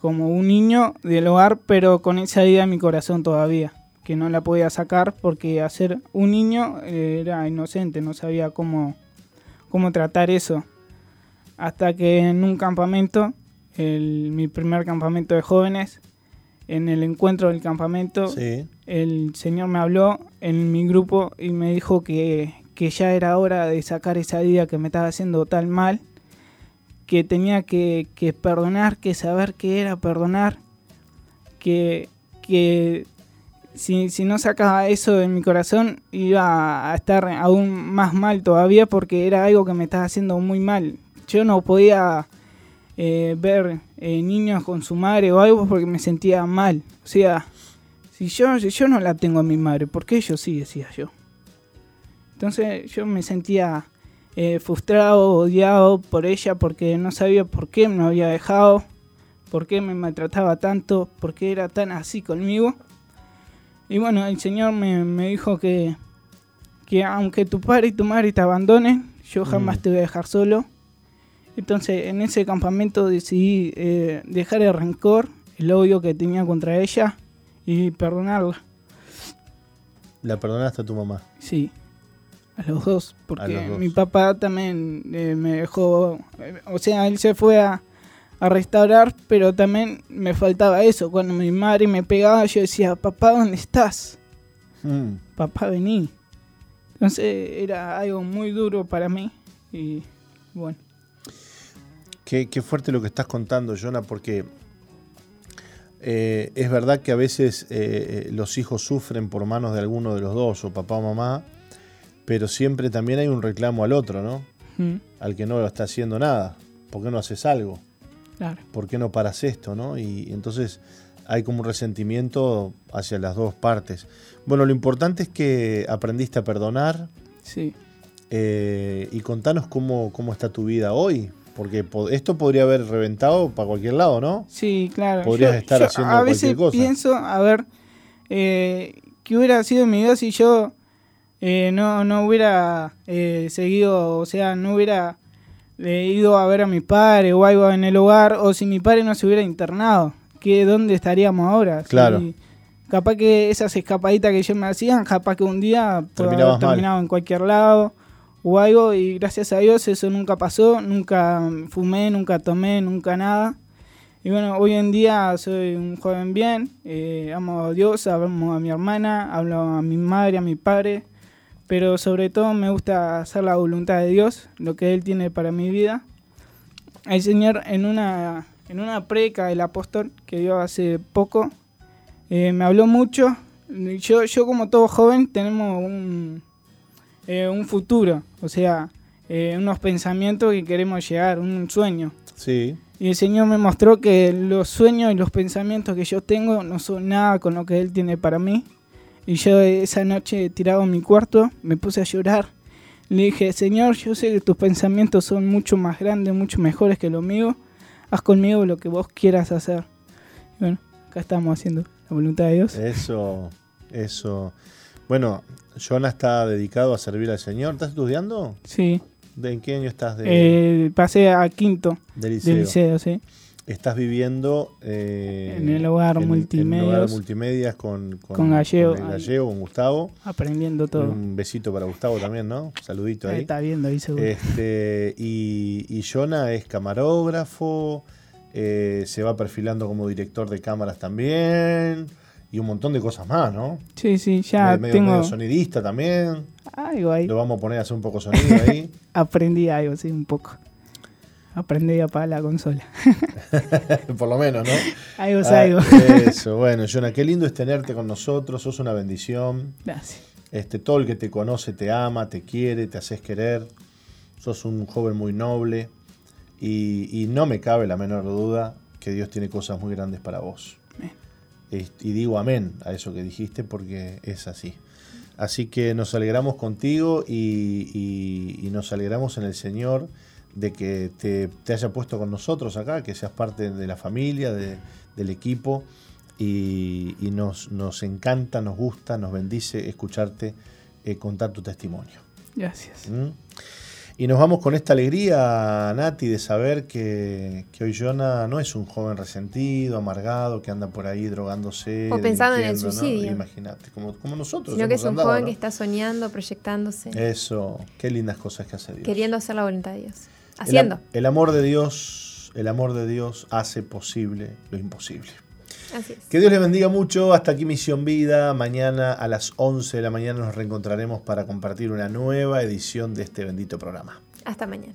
como un niño del hogar, pero con esa idea en mi corazón todavía, que no la podía sacar porque hacer un niño eh, era inocente, no sabía cómo cómo tratar eso. Hasta que en un campamento, mi primer campamento de jóvenes, en el encuentro del campamento, el Señor me habló en mi grupo y me dijo que, ya era hora de sacar esa vida que me estaba haciendo tal mal, que tenía que, perdonar, que saber qué era perdonar, que, que si, si no sacaba eso de mi corazón, iba a estar aún más mal todavía porque era algo que me estaba haciendo muy mal. Yo no podía eh, ver eh, niños con su madre o algo porque me sentía mal. O sea, si yo, yo no la tengo a mi madre, ¿por qué yo sí? Decía yo. Entonces yo me sentía eh, frustrado, odiado por ella porque no sabía por qué me había dejado, por qué me maltrataba tanto, por qué era tan así conmigo. Y bueno, el Señor me, me dijo que, que aunque tu padre y tu madre te abandonen, yo jamás Mm. te voy a dejar solo. Entonces en ese campamento decidí eh, dejar el rencor, el odio que tenía contra ella y perdonarla. La perdonaste a tu mamá. Sí, a los dos, porque los dos. mi papá también eh, me dejó, eh, o sea, él se fue a, a restaurar, pero también me faltaba eso. Cuando mi madre me pegaba, yo decía, papá, ¿dónde estás? Mm. Papá, vení. Entonces era algo muy duro para mí y bueno, Qué, qué fuerte lo que estás contando, Jonah, porque eh, es verdad que a veces eh, eh, los hijos sufren por manos de alguno de los dos, o papá o mamá, pero siempre también hay un reclamo al otro, ¿no? mm, Al que no lo está haciendo nada. ¿Por qué no haces algo? Claro, ¿Por qué no paras esto, no? Y, entonces hay como un resentimiento hacia las dos partes. Bueno, lo importante es que aprendiste a perdonar sí. eh, y contanos cómo, cómo está tu vida hoy. Porque po- esto podría haber reventado para cualquier lado, ¿no? Sí, claro. Podrías estar haciendo A veces cualquier cosa. pienso, a ver, eh, qué hubiera sido mi vida si yo eh, no, no hubiera eh, seguido, o sea, no hubiera eh, ido a ver a mi padre o algo en el hogar, o si mi padre no se hubiera internado. ¿Qué, ¿Dónde estaríamos ahora? Claro. Si- capaz que esas escapaditas que yo me hacían, capaz que un día mal. terminado en cualquier lado o algo y gracias a Dios eso nunca pasó, nunca fumé, nunca tomé, nunca nada. Y bueno, hoy en día soy un joven bien, eh, amo a Dios, amo a mi hermana, hablo a mi madre, a mi padre, pero sobre todo me gusta hacer la voluntad de Dios, lo que Él tiene para mi vida. El Señor en una, en una preca del apóstol que dio hace poco, eh, me habló mucho. Yo, yo como todo joven tenemos un, eh, un futuro, o sea, eh, unos pensamientos que queremos llegar, un sueño. Sí. Y el Señor me mostró que los sueños y los pensamientos que yo tengo no son nada con lo que Él tiene para mí. Y yo esa noche tirado en mi cuarto me puse a llorar. Le dije, Señor, yo sé que tus pensamientos son mucho más grandes, mucho mejores que los míos. Haz conmigo lo que vos quieras hacer. Y bueno, acá estamos haciendo la voluntad de Dios. Eso, eso. Bueno, Jonah está dedicado a servir al Señor. ¿Estás estudiando? Sí, ¿De en qué año estás de, eh, pasé a quinto de liceo? del liceo, sí. Estás viviendo eh, En el hogar multimedias con, Con Gallego. con el Gallego, con Gustavo. Aprendiendo todo. Un besito para Gustavo también, ¿no? Saludito Ahí ahí. está viendo ahí seguro. Este, y, y Jonah es camarógrafo, eh, se va perfilando como director de cámaras también, y un montón de cosas más, ¿no? sí, sí, ya medio, tengo medio sonidista también. algo ahí. Lo vamos a poner a hacer un poco sonido ahí. *laughs* Aprendí algo, sí, un poco. Aprendí a apagar la consola. *laughs* Por lo menos, ¿no? Algo es Ah, algo. eso, bueno, Jonah, qué lindo es tenerte con nosotros, sos una bendición. Gracias. Este, todo el que te conoce te ama, te quiere, te haces querer. Sos un joven muy noble y, y no me cabe la menor duda que Dios tiene cosas muy grandes para vos. Es- Y digo amén a eso que dijiste porque es así. Así que nos alegramos contigo y, y- y nos alegramos en el Señor de que te, te haya puesto con nosotros acá, que seas parte de la familia, de- del equipo. Y, y nos, nos encanta, nos gusta, nos bendice escucharte eh, contar tu testimonio. Gracias. ¿Mm? Y nos vamos con esta alegría, Nati, de saber que, que hoy Jonah no es un joven resentido, amargado, que anda por ahí drogándose. O pensando en el delinquiendo, ¿no? suicidio. Imagínate, como, como nosotros. Sino que es un andado, joven ¿no? que está soñando, proyectándose, Eso, qué lindas cosas que hace Dios. queriendo hacer la voluntad de Dios. El Haciendo. el amor de Dios, el amor de Dios hace posible lo imposible. Así es. Que Dios les bendiga mucho. Hasta aquí Misión Vida. Mañana a las 11 de la mañana nos reencontraremos para compartir una nueva edición de este bendito programa. Hasta mañana.